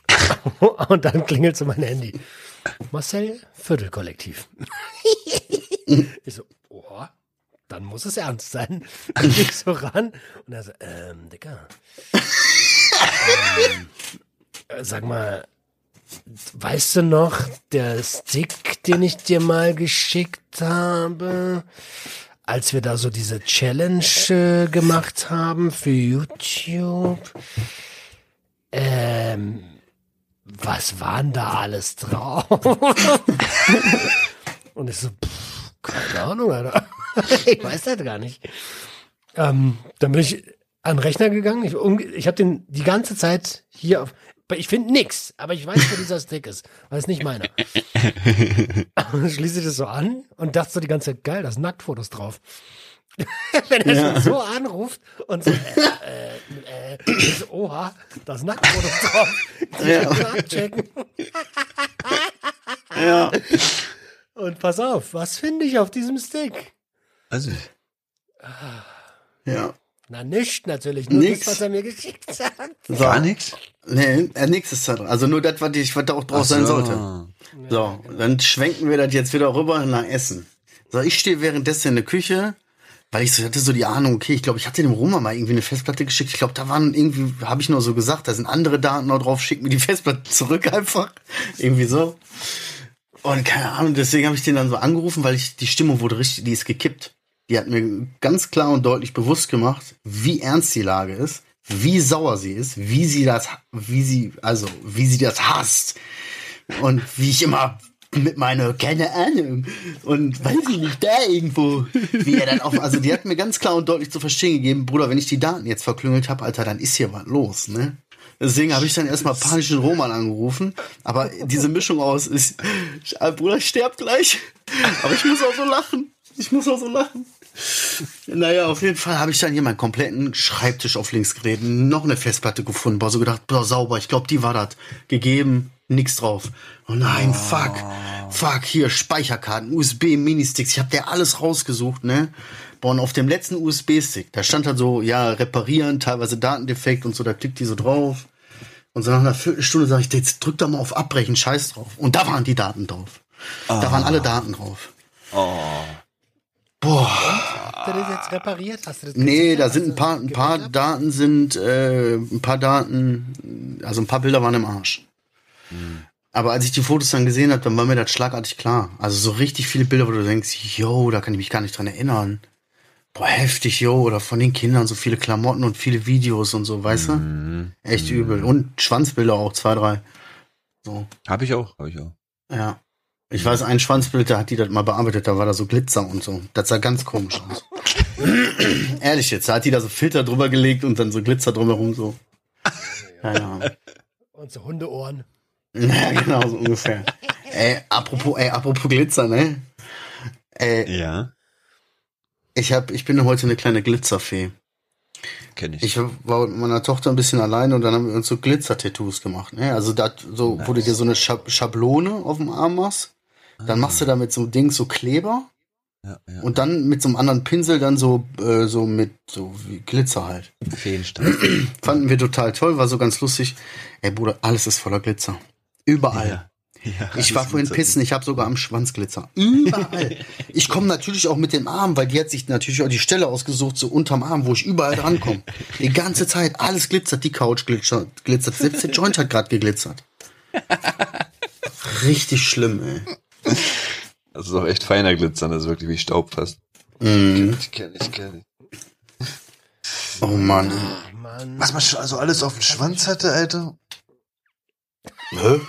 <laughs> und dann klingelt so mein Handy. Marcel, Viertelkollektiv. <laughs> ich so, oh, dann muss es ernst sein. Dann ich so ran und er so, ähm, Dicker. äh, sag mal, weißt du noch, der Stick, den ich dir mal geschickt habe, als wir da so diese Challenge äh, gemacht haben für YouTube? Ähm, was waren da alles drauf? Und ich so, pff, keine Ahnung, Alter. <laughs> ich weiß das gar nicht. Ähm, dann bin ich an den Rechner gegangen. Ich, ich habe den die ganze Zeit hier auf. Ich finde nix, aber ich weiß, wo dieser Stick ist, weil es nicht meiner. <laughs> Und dann schließe ich das so an und dachte so die ganze Zeit, geil, da sind Nacktfotos drauf. <laughs> Wenn er Ja. so anruft und so, äh, äh, äh, ich so, oha, da sind Nacktfotos drauf. Die Ja. abchecken. <laughs> Ja. Und pass auf, was finde ich auf diesem Stick? Also, Ja. Na, nicht natürlich, nur Nix. das, was er mir geschickt hat. So. gar nichts? Nee, äh, nix ist da drin. Also nur das, was, ich, was da auch drauf sein so. sollte. So, dann schwenken wir das jetzt wieder rüber nach Essen. So, ich stehe währenddessen in der Küche, weil ich so, hatte so die Ahnung, okay, ich glaube, ich hatte dem Roma mal irgendwie eine Festplatte geschickt. Ich glaube, da waren irgendwie, habe ich nur so gesagt, da sind andere Daten noch drauf, schick mir die <laughs> Festplatte zurück einfach. irgendwie so. Und keine Ahnung, deswegen habe ich den dann so angerufen, weil ich, die Stimmung wurde richtig, die ist gekippt. Die hat mir ganz klar und deutlich bewusst gemacht, wie ernst die Lage ist, wie sauer sie ist, wie sie das, wie sie, also, wie sie das hasst. Und wie ich immer mit meiner, keine Ahnung, und weiß ich nicht, da irgendwo, wie er dann auf, also die hat mir ganz klar und deutlich zu verstehen gegeben, Bruder, wenn ich die Daten jetzt verklüngelt habe, Alter, dann ist hier was los, ne? Deswegen habe ich dann erstmal panisch den Roman angerufen. Aber diese Mischung aus ist, Bruder, ich sterb gleich. Aber ich muss auch so lachen. Ich muss auch so lachen. Naja, auf jeden Fall habe ich dann hier meinen kompletten Schreibtisch auf links geredet, noch eine Festplatte gefunden, war so gedacht, boah, sauber, ich glaube, die war das. Gegeben, nix drauf. Oh nein, fuck, fuck, hier Speicherkarten, USB, Ministicks, ich habe der alles rausgesucht, ne? Boah, und auf dem letzten USB-Stick, da stand halt so, ja, reparieren, teilweise Datendefekt und so, da klickt die so drauf. Und so nach einer Viertelstunde sage ich, jetzt drück doch mal auf Abbrechen, scheiß drauf. Und da waren die Daten drauf. Da waren alle Daten drauf. Boah. Hast du das jetzt repariert? Hast du das Nee, da sind ein paar, ein paar? Daten sind, äh, ein paar Daten, also ein paar Bilder waren im Arsch. Aber als ich die Fotos dann gesehen habe, dann war mir das schlagartig klar. Also so richtig viele Bilder, wo du denkst, yo, da kann ich mich gar nicht dran erinnern. Boah, heftig, yo, oder von den Kindern so viele Klamotten und viele Videos und so, weißt du? Echt übel. Und Schwanzbilder auch, zwei, drei. So, Habe ich auch, habe ich auch. ja. Ich weiß, ein Schwanzbild, da hat die das mal bearbeitet, da war da so Glitzer und so. Das sah ganz komisch aus. <laughs> Ehrlich jetzt, da hat die da so Filter drüber gelegt und dann so Glitzer drumherum so. Ja, ja. Und so Hundeohren. <laughs> ja genau, so ungefähr. ey, apropos, ey, apropos Glitzer, ne? Ey, Ja, ich hab, ich bin heute eine kleine Glitzerfee. kenne ich. Ich war mit meiner Tochter ein bisschen allein und dann haben wir uns so Glitzer-Tattoos gemacht, ne? Also da, so, wo du dir so eine Schab Schablone auf dem Arm machst, dann machst du da mit so einem Ding so Kleber ja, ja. Und dann mit so einem anderen Pinsel dann so, äh, so mit so wie Glitzer halt. Feenstaub. <clears throat> Fanden wir total toll, war so ganz lustig. Ey Bruder, alles ist voller Glitzer. Überall. Ja. Ich war vorhin pissen, ich habe sogar am Schwanz Glitzer. Überall. <laughs> Ich komme natürlich auch mit dem Arm, weil die hat sich natürlich auch die Stelle ausgesucht, so unterm Arm, wo ich überall drankomme. <laughs> Die ganze Zeit, alles glitzert, die Couch glitzert, glitzert. selbst der Joint hat gerade geglitzert. <laughs> Richtig schlimm, ey. Das ist auch echt feiner Glitzern, das ist wirklich wie Staub fast. Mhm. Ich kenne ich, kenn ich. Oh Mann. Mann. Was man schon also alles auf dem Schwanz hatte, Alter? Hä?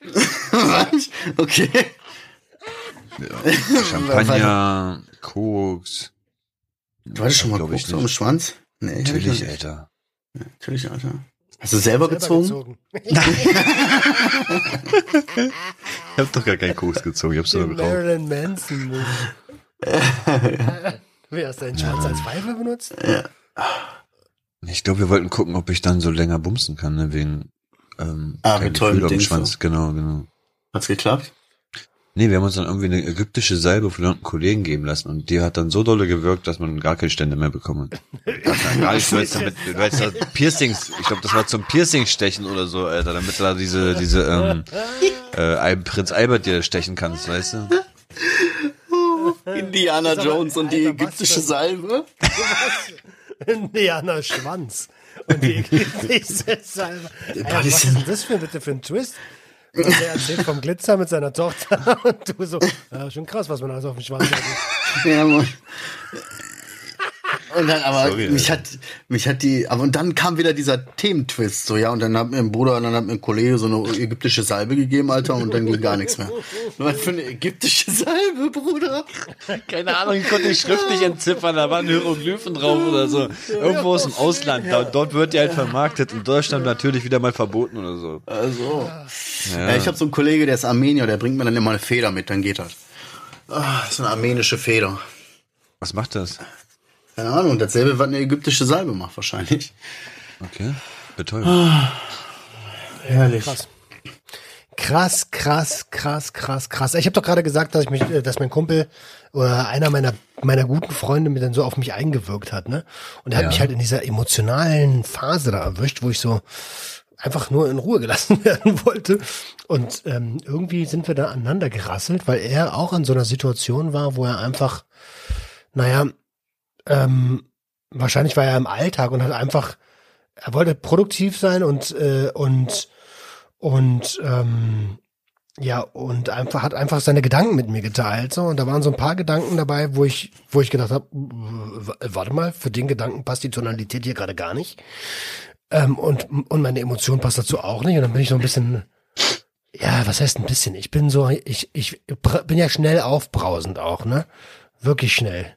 <laughs> Was? Okay. Ja. Champagner, <laughs> Koks. Du hattest schon mal Koks am nicht. Schwanz? Nee, Natürlich, nicht. Alter. Natürlich, Alter. Hast du selber, gezogen? Ich hab doch gar keinen Koks gezogen, ich hab's nur. Marilyn Manson. <laughs> Wer hast deinen Schwanz als Pfeife benutzt? Ich glaube, wir wollten gucken, ob ich dann so länger bumsen kann, ne, wegen ähm, Ah, mit Gefühl auf dem Ding Schwanz. so. Genau, genau. Hat's geklappt? Nee, wir haben uns dann irgendwie eine ägyptische Salbe von einem Kollegen geben lassen und die hat dann so dolle gewirkt, dass man gar keine Stände mehr bekommen hat. <laughs> gar nicht, du hättest damit, du hättest da Piercings, ich glaube, das war zum Piercing-Stechen oder so, Alter, damit du da diese, diese, ähm, äh, Prinz Albert dir stechen kannst, weißt du? <laughs> Indiana Jones und die Alter, ägyptische Salbe. <laughs> Indianer Schwanz. Und die ägyptische Salbe. Ey, was ist denn das für, bitte für ein Twist? Und der erzählt vom Glitzer mit seiner Tochter <laughs> und du so, ja, schon krass, was man alles auf dem Schwanz hat. Ja, Mann. Und dann, aber Sorry, mich Alter. hat, mich hat die, aber und dann kam wieder dieser Thementwist, so, ja, und dann hat mir ein Bruder, und dann hat mir ein Kollege so eine ägyptische Salbe gegeben, Alter, und dann ging gar nichts mehr. <laughs> Was für eine ägyptische Salbe, Bruder? Keine Ahnung, ich konnte die Schrift nicht entziffern, da waren Hieroglyphen drauf oder so. Irgendwo aus dem Ausland. Da, dort wird die halt vermarktet. In Deutschland natürlich wieder mal verboten oder so. Also. Ja. ich habe so einen Kollege, der ist Armenier, der bringt mir dann immer eine Feder mit, dann geht das. Ah, so eine armenische Feder. Was macht das? Keine Ahnung, dasselbe, was eine ägyptische Salbe macht, wahrscheinlich. Okay. Betäubend. Herrlich. Krass. Krass, krass, krass, krass, krass. Ich habe doch gerade gesagt, dass ich mich, äh, dass mein Kumpel oder einer meiner meiner guten Freunde mir dann so auf mich eingewirkt hat, ne? Und er hat Ja. mich halt in dieser emotionalen Phase da erwischt, wo ich so einfach nur in Ruhe gelassen <laughs> werden wollte. Und ähm, irgendwie sind wir da aneinander gerasselt, weil er auch in so einer Situation war, wo er einfach, naja, ähm, wahrscheinlich war er im Alltag und hat einfach, er wollte produktiv sein und äh, und und ähm, ja und einfach hat einfach seine Gedanken mit mir geteilt so und da waren so ein paar Gedanken dabei, wo ich wo ich gedacht habe, warte mal, für den Gedanken passt die Tonalität hier gerade gar nicht ähm, und und meine Emotion passt dazu auch nicht und dann bin ich so ein bisschen ja, was heißt ein bisschen? Ich bin so, ich, ich bin ja schnell aufbrausend auch, ne? Wirklich schnell.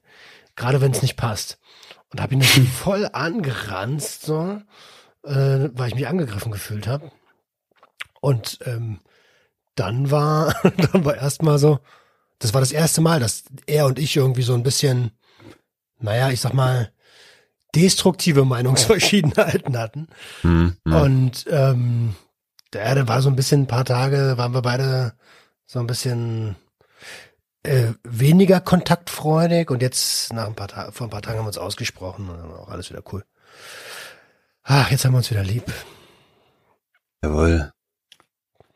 Gerade wenn es nicht passt. Und habe ihn dann <laughs> voll angeranzt, so, äh, weil ich mich angegriffen gefühlt habe. Und ähm, dann war, <laughs> dann war erstmal so, das war das erste Mal, dass er und ich irgendwie so ein bisschen, naja, ich sag mal, destruktive Meinungsverschiedenheiten hatten. Hm, hm. Und ähm, der, der war so ein bisschen ein paar Tage, waren wir beide so ein bisschen äh, weniger kontaktfreudig und jetzt nach ein paar Tagen, vor ein paar Tagen haben wir uns ausgesprochen und dann war auch alles wieder cool. Ach, jetzt haben wir uns wieder lieb. Jawohl.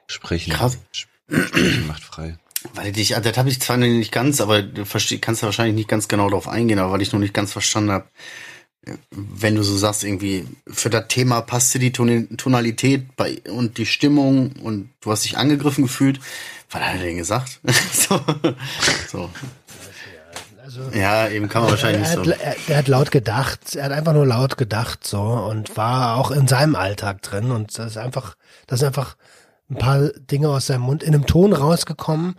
Sprechen. Krass. Sprechen macht frei. Weil ich, das habe ich zwar nicht ganz, aber du kannst ja wahrscheinlich nicht ganz genau darauf eingehen, aber weil ich noch nicht ganz verstanden habe, wenn du so sagst, irgendwie, für das Thema passte die Ton Tonalität bei, und die Stimmung und du hast dich angegriffen gefühlt, was hat er denn gesagt? <laughs> so, so. Also Ja, eben kann man wahrscheinlich er, nicht hat, so. er, er hat laut gedacht, er hat einfach nur laut gedacht so und war auch in seinem Alltag drin und das ist einfach, das sind einfach ein paar Dinge aus seinem Mund in einem Ton rausgekommen,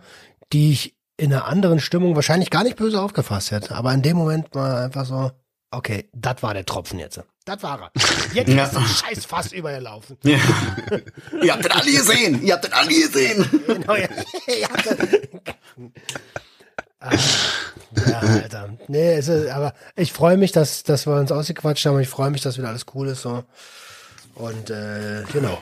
die ich in einer anderen Stimmung wahrscheinlich gar nicht böse aufgefasst hätte, aber in dem Moment war einfach so, okay, das war der Tropfen jetzt. Das war er. Jetzt Ja. ist ein scheiß Fass übergelaufen. Ja. Ihr habt das alle gesehen! Ihr habt das alle gesehen! Genau, ja. ja, Ah, ja, Alter. Nee, es ist, aber ich freue mich, dass, dass wir uns ausgequatscht haben. Ich freue mich, dass wieder alles cool ist. So. Und äh, genau.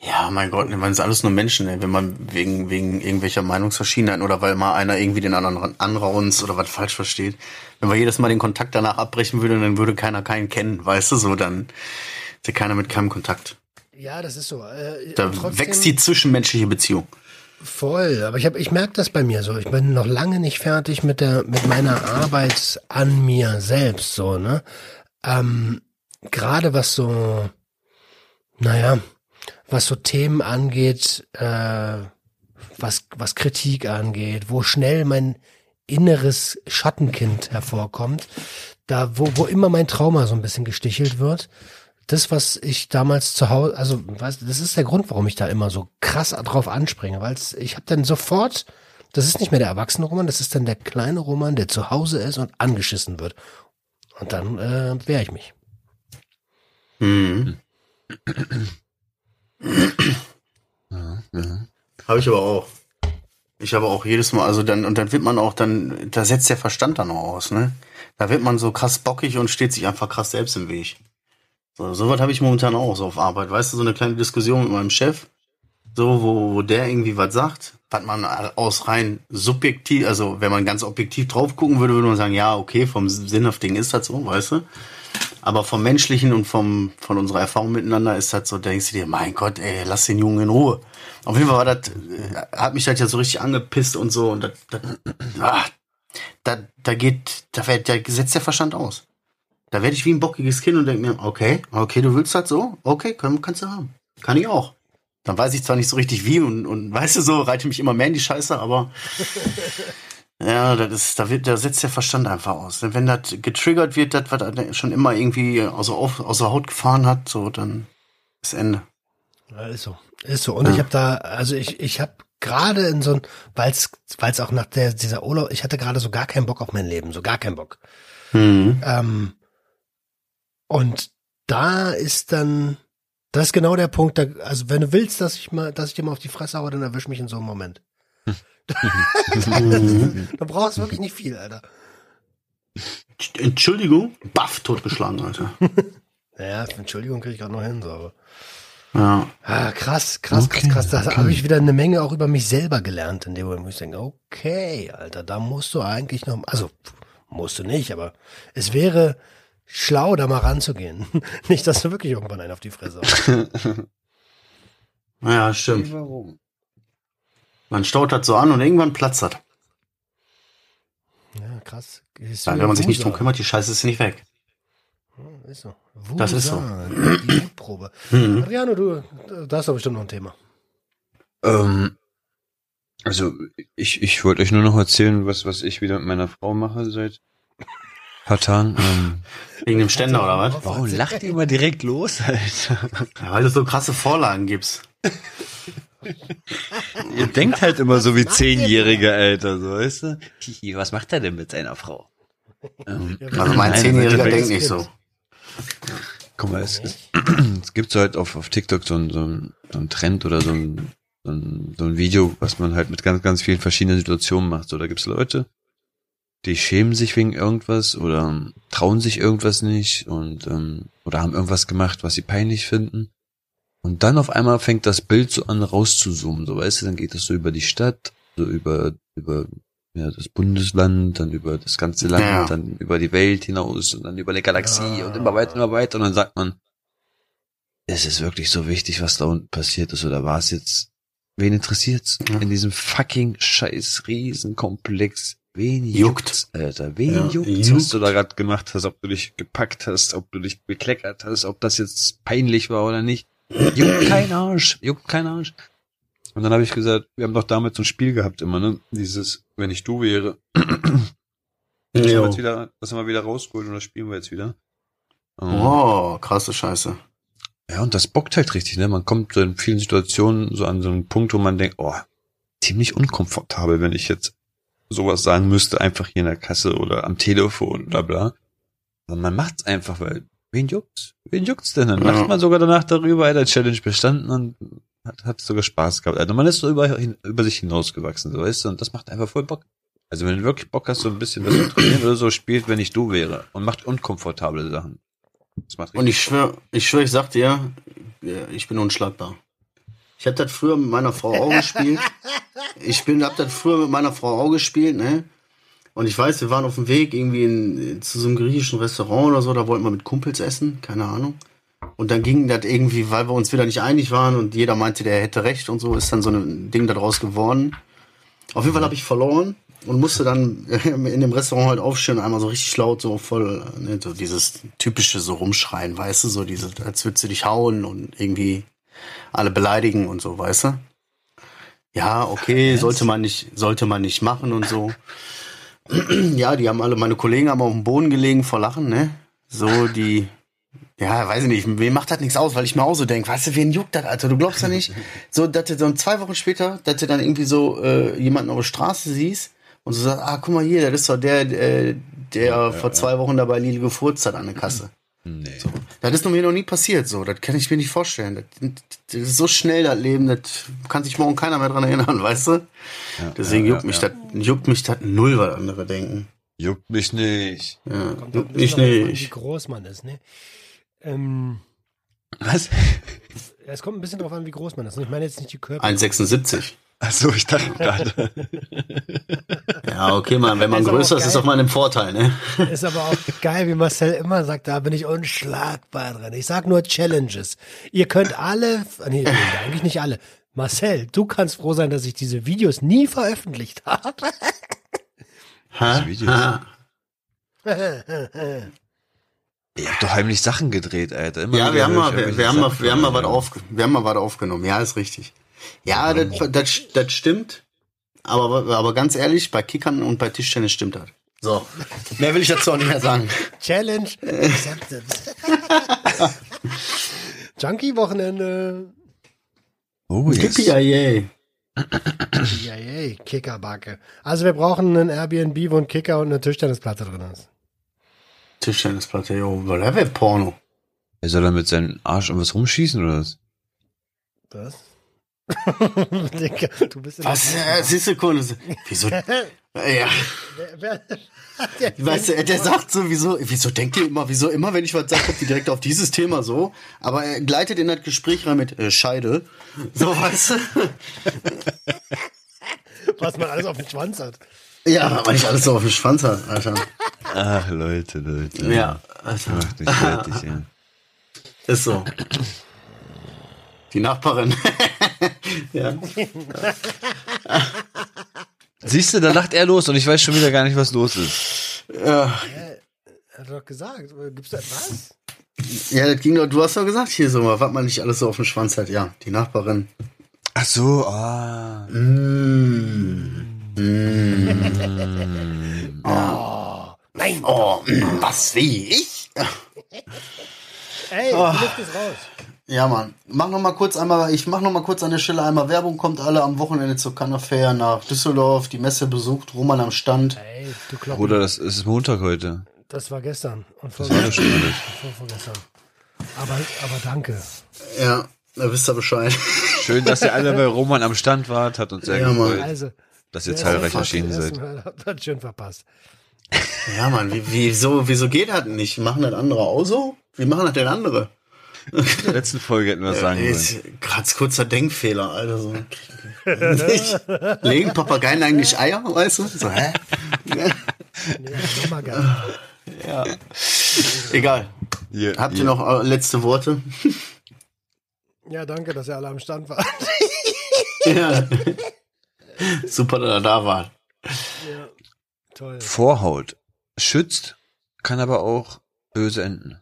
Ja, mein Gott, ne, man ist alles nur Menschen, ey. wenn man wegen, wegen irgendwelcher Meinungsverschiedenheiten oder weil mal einer irgendwie den anderen anraunzt oder was falsch versteht. Wenn wir jedes Mal den Kontakt danach abbrechen würde, dann würde keiner keinen kennen, weißt du, so, dann ist ja keiner mit keinem Kontakt. Ja, das ist so. Äh, Da trotzdem wächst die zwischenmenschliche Beziehung. voll. Aber ich habe, ich merke das bei mir so. Ich bin noch lange nicht fertig mit der, mit meiner Arbeit an mir selbst. So ne. Ähm, Gerade was so, naja, was so Themen angeht, äh, was, was Kritik angeht, wo schnell mein inneres Schattenkind hervorkommt, da, wo, wo immer mein Trauma so ein bisschen gestichelt wird. Das, was ich damals zu Hause, also, weißt, das ist der Grund, warum ich da immer so krass drauf anspringe, weil ich habe dann sofort, das ist nicht mehr der erwachsene Roman, das ist dann der kleine Roman, der zu Hause ist und angeschissen wird. Und dann äh, wehre ich mich. Mhm. <clears throat> <clears throat> Ja. Habe ich aber auch. Ich habe auch jedes Mal, also dann, und dann wird man auch dann, da setzt der Verstand dann auch aus, ne? Da wird man so krass bockig und steht sich einfach krass selbst im Weg. So, sowas habe ich momentan auch so auf Arbeit. Weißt du, so eine kleine Diskussion mit meinem Chef, so, wo, wo der irgendwie was sagt, was man aus rein subjektiv, also wenn man ganz objektiv drauf gucken würde, würde man sagen, ja, okay, vom Sinnhaftigen ist das so, weißt du? Aber vom Menschlichen und vom, von unserer Erfahrung miteinander ist das so, denkst du dir, mein Gott, ey, lass den Jungen in Ruhe. Auf jeden Fall war das, äh, hat mich das ja so richtig angepisst und so und das, das, ah, da, da geht, da, da setzt der Verstand aus. Da werde ich wie ein bockiges Kind und denke mir, okay, okay, du willst das so? Okay, kann, kannst du haben. Kann ich auch. Dann weiß ich zwar nicht so richtig wie und, und weißt du so, reite mich immer mehr in die Scheiße, aber <laughs> ja, das ist, da wird, da setzt der Verstand einfach aus. Denn wenn das getriggert wird, das, was er schon immer irgendwie außer, außer Haut gefahren hat, so, dann ist Ende. Ja, ist so. Ist so. Und ja. ich habe da, also ich, ich habe gerade in so ein, weil es weil es auch nach der, dieser Urlaub, ich hatte gerade so gar keinen Bock auf mein Leben, so gar keinen Bock. Mhm. Ähm, und da ist dann, das ist genau der Punkt, da, also wenn du willst, dass ich mal, dass ich dir mal auf die Fresse haue, dann erwisch mich in so einem Moment. <laughs> da brauchst du wirklich nicht viel, Alter. Entschuldigung, baff, totgeschlagen, Alter. <laughs> naja, Entschuldigung kriege ich gerade noch hin, so, aber. Ja. Ah, krass, krass, okay, krass, krass. Da okay. habe ich wieder eine Menge auch über mich selber gelernt, in dem Moment, wo ich denke, okay, Alter, da musst du eigentlich noch, also musst du nicht, aber es wäre schlau, da mal ranzugehen. <laughs> nicht, dass du wirklich irgendwann einen auf die Fresse hast. ja, stimmt. Warum? Man staut das so an und irgendwann platzt das. Ja, krass. Ja, wenn man sich nicht drum kümmert, die Scheiße ist nicht weg. Ist so. Wusa, das ist so. Die Probe. Mhm. Adriano, du, da hast doch bestimmt noch ein Thema. Ähm, also ich, ich wollte euch nur noch erzählen, was, was ich wieder mit meiner Frau mache seit paar Tagen. <laughs> Ähm, Wegen dem Ständer oder was? Warum lacht ihr immer direkt los, Alter? Ja, weil du so krasse Vorlagen gibst. <laughs> <laughs> ihr denkt halt immer so wie Zehnjährige, Alter, so weißt du? Was macht er denn mit seiner Frau? Ähm, also mein Zehnjähriger denkt nicht so. <laughs> Guck mal, es, es, <clears throat> es gibt so halt auf, auf TikTok so ein, so, ein, so ein Trend oder so ein, so, ein, so ein Video, was man halt mit ganz, ganz vielen verschiedenen Situationen macht. So, da gibt's Leute, die schämen sich wegen irgendwas oder trauen sich irgendwas nicht und ähm, oder haben irgendwas gemacht, was sie peinlich finden. Und dann auf einmal fängt das Bild so an rauszuzoomen, so weißt du, dann geht das so über die Stadt, so über über ja, das Bundesland, dann über das ganze Land, ja. dann über die Welt hinaus und dann über eine Galaxie ja. und immer weiter, immer weiter. Und dann sagt man, es ist wirklich so wichtig, was da unten passiert ist, oder war es jetzt, wen interessiert's ja. in diesem fucking scheiß Riesenkomplex? Wen juckt's, Alter? Wen ja, juckt's, juckt. was du da gerade gemacht hast, ob du dich gepackt hast, ob du dich bekleckert hast, ob das jetzt peinlich war oder nicht? Juckt kein Arsch, juckt kein Arsch. Und dann habe ich gesagt, wir haben doch damit so ein Spiel gehabt immer, ne? Dieses, wenn ich du wäre. das, haben wir jetzt wieder, das haben wir wieder rausgeholt und das spielen wir jetzt wieder. Um, oh, krasse Scheiße. Ja, und das bockt halt richtig, ne? Man kommt in vielen Situationen so an so einen Punkt, wo man denkt, oh, ziemlich unkomfortabel, wenn ich jetzt sowas sagen müsste, einfach hier in der Kasse oder am Telefon, bla bla. Aber man macht's einfach, weil wen juckt's? Wen juckt's denn? Dann ja. lacht man sogar danach darüber, hat der Challenge bestanden und hat, hat sogar Spaß gehabt. Also man ist so über, über sich hinausgewachsen, so weißt du, und das macht einfach voll Bock. Also wenn du wirklich Bock hast, so ein bisschen das zu trainieren oder so, spielt, wenn ich du wäre und macht unkomfortable Sachen. Macht und ich schwöre, ich schwöre, ich sag dir, ich bin unschlagbar. Ich habe das früher mit meiner Frau auch gespielt. <laughs> Ich bin, hab das früher mit meiner Frau auch gespielt, ne? Und ich weiß, wir waren auf dem Weg irgendwie in, zu so einem griechischen Restaurant oder so, da wollten wir mit Kumpels essen, keine Ahnung. Und dann ging das irgendwie, weil wir uns wieder nicht einig waren und jeder meinte, der hätte recht und so, ist dann so ein Ding daraus geworden. Auf jeden Fall habe ich verloren und musste dann <laughs> in dem Restaurant halt aufstehen und einmal so richtig laut, so voll, ne, so dieses typische so rumschreien, weißt du, so diese, als würdest du dich hauen und irgendwie alle beleidigen und so, weißt du? Ja, okay, sollte man nicht, sollte man nicht machen und so. <clears throat> ja, die haben alle, meine Kollegen haben auf dem Boden gelegen vor Lachen, ne? So, die, ja, weiß ich nicht, mir macht das nichts aus, weil ich mir auch so denke, weißt du, wen juckt das, Alter? Du glaubst ja nicht, so, dass du dann zwei Wochen später, dass du dann irgendwie so äh, jemanden auf der Straße siehst und so sagst, ah, guck mal hier, das ist doch der, äh, der ja, vor ja, zwei Wochen dabei Lidl gefurzt hat an der Kasse. Nee. So. Das ist mir noch nie passiert, so. Das kann ich mir nicht vorstellen. Das, das ist so schnell, das Leben, das kann sich morgen keiner mehr dran erinnern, weißt du? Ja, Deswegen juckt, mich Das, juckt mich das null, weil andere denken. Juckt mich nicht. Ja, juckt mich nicht. Wie groß man ist, ne? Ähm, Was? Es kommt ein bisschen darauf an, wie groß man ist. Ich meine jetzt nicht die Körper. 1,76. Achso, ich dachte gerade. <laughs> ja, okay, man, wenn man ist größer ist, ist auch mal ein Vorteil, ne? Ist aber auch geil, wie Marcel immer sagt, da bin ich unschlagbar drin. Ich sag nur Challenges. Ihr könnt alle, nee, eigentlich nicht alle. Marcel, du kannst froh sein, dass ich diese Videos nie veröffentlicht habe. <laughs> Ha? Videos? Ha? <laughs> Ihr habt doch heimlich Sachen gedreht, Alter. Immer Ja, wir haben mal, wir, wir haben mal, wir haben mal was auf, wir haben mal was aufgenommen. Ja, ist richtig. Ja, das, das, das stimmt. Aber, aber ganz ehrlich, bei Kickern und bei Tischtennis stimmt das. So. Mehr will ich dazu auch nicht mehr sagen. <laughs> Challenge accepted. <laughs> Junkie-Wochenende. Oh, yes. Yippie-yay. Ja, yay, Kickerbacke. Also wir brauchen einen Airbnb, wo ein Kicker und eine Tischtennisplatte drin ist. Tischtennisplatte, jo, weil er wäre Porno. Er soll er mit seinem Arsch irgendwas rumschießen oder was? Was? Digga, du bist in Was? der- Äh, siehst du, Kunde? Wieso? <laughs> Ja. Wer, wer, der, Weißt du, der sagt so, wieso, wieso denkt ihr immer, wieso immer, wenn ich was sage, kommt die direkt auf dieses Thema so, aber er gleitet in das Gespräch rein mit äh, Scheide. So, weißt du? was man alles auf dem Schwanz hat. Ja, weil ich alles so auf dem Schwanz hat, Alter. Ach, Leute, Leute. Ja, Alter. Macht mich fertig, ja. Ist so. Die Nachbarin. <laughs> ja. Siehst du, da lacht er los und ich weiß schon wieder gar nicht, was los ist. ja. Er hat doch gesagt, gibt's da was? Ja, das ging doch, du hast doch gesagt hier so mal, was man nicht alles so auf dem Schwanz hat. Ja, die Nachbarin. Ach so, ah. Nein! Oh, mm, was wie ich? Ey, die Luft ist raus. Ja, Mann. Mach noch mal kurz einmal, ich mach noch mal kurz an der Stelle einmal Werbung, kommt alle am Wochenende zur Cannes Fair nach Düsseldorf, die Messe besucht, Roman am Stand. Ey, du Kloppen. Bruder, das ist Montag heute. Das war gestern. Und vor, Das war schon vor, vorgestern. Aber, aber danke. Ja, da wisst ihr Bescheid. Schön, dass ihr alle bei Roman am Stand wart. Hat uns sehr Ja, gefreut, Also, dass ihr zahlreich erschienen seid. Hat hat schön verpasst. ja, Mann, wie, wieso, wieso geht das nicht? Machen das andere auch so? Wie machen das denn andere? In der letzten Folge hätten wir das sagen sollen. Ist Gerade kurzer Denkfehler, Alter. So. <laughs> Legen Papageien eigentlich Eier, weißt du? So, hä? Nee. Ja. Egal. Hier, Habt ihr hier. noch äh, letzte Worte? Ja, danke, dass ihr alle am Stand wart. <laughs> ja. Super, dass er da war. ja, toll. Vorhaut schützt, kann aber auch böse enden.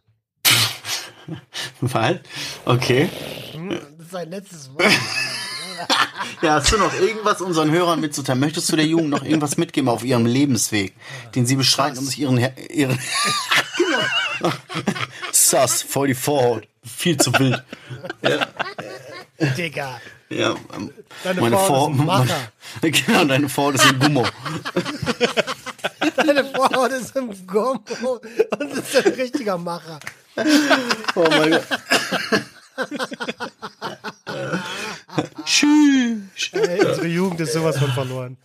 <laughs> Weil? Okay. Hm, Das ist sein letztes Wort. <laughs> Ja, hast du noch irgendwas unseren Hörern mitzuteilen? Möchtest du der Jugend noch irgendwas mitgeben auf ihrem Lebensweg, den sie beschreiten, um sich ihren, ihren <laughs> genau. Sass, voll die Vorhaut. Viel zu wild. Digga. Ja, ähm, Deine meine Vorhaut ein Macher. Genau, deine Vorhaut ist ein Gummo. Deine Vorhaut ist im Gombo und ist ein richtiger Macher. Oh mein Gott. Tschüss. Ey, unsere Jugend ist sowas von verloren.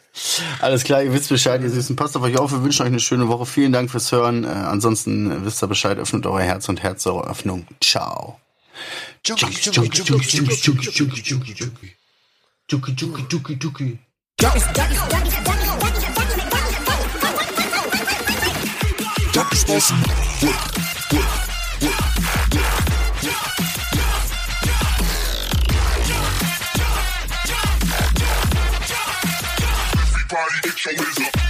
Alles klar, ihr wisst Bescheid, ihr Süßen. Passt auf euch auf, wir wünschen euch eine schöne Woche. Vielen Dank fürs Hören. Äh, ansonsten äh, wisst ihr Bescheid, öffnet euer Herz und Herz eure Öffnung. Ciao. Junkies, Everybody get your up.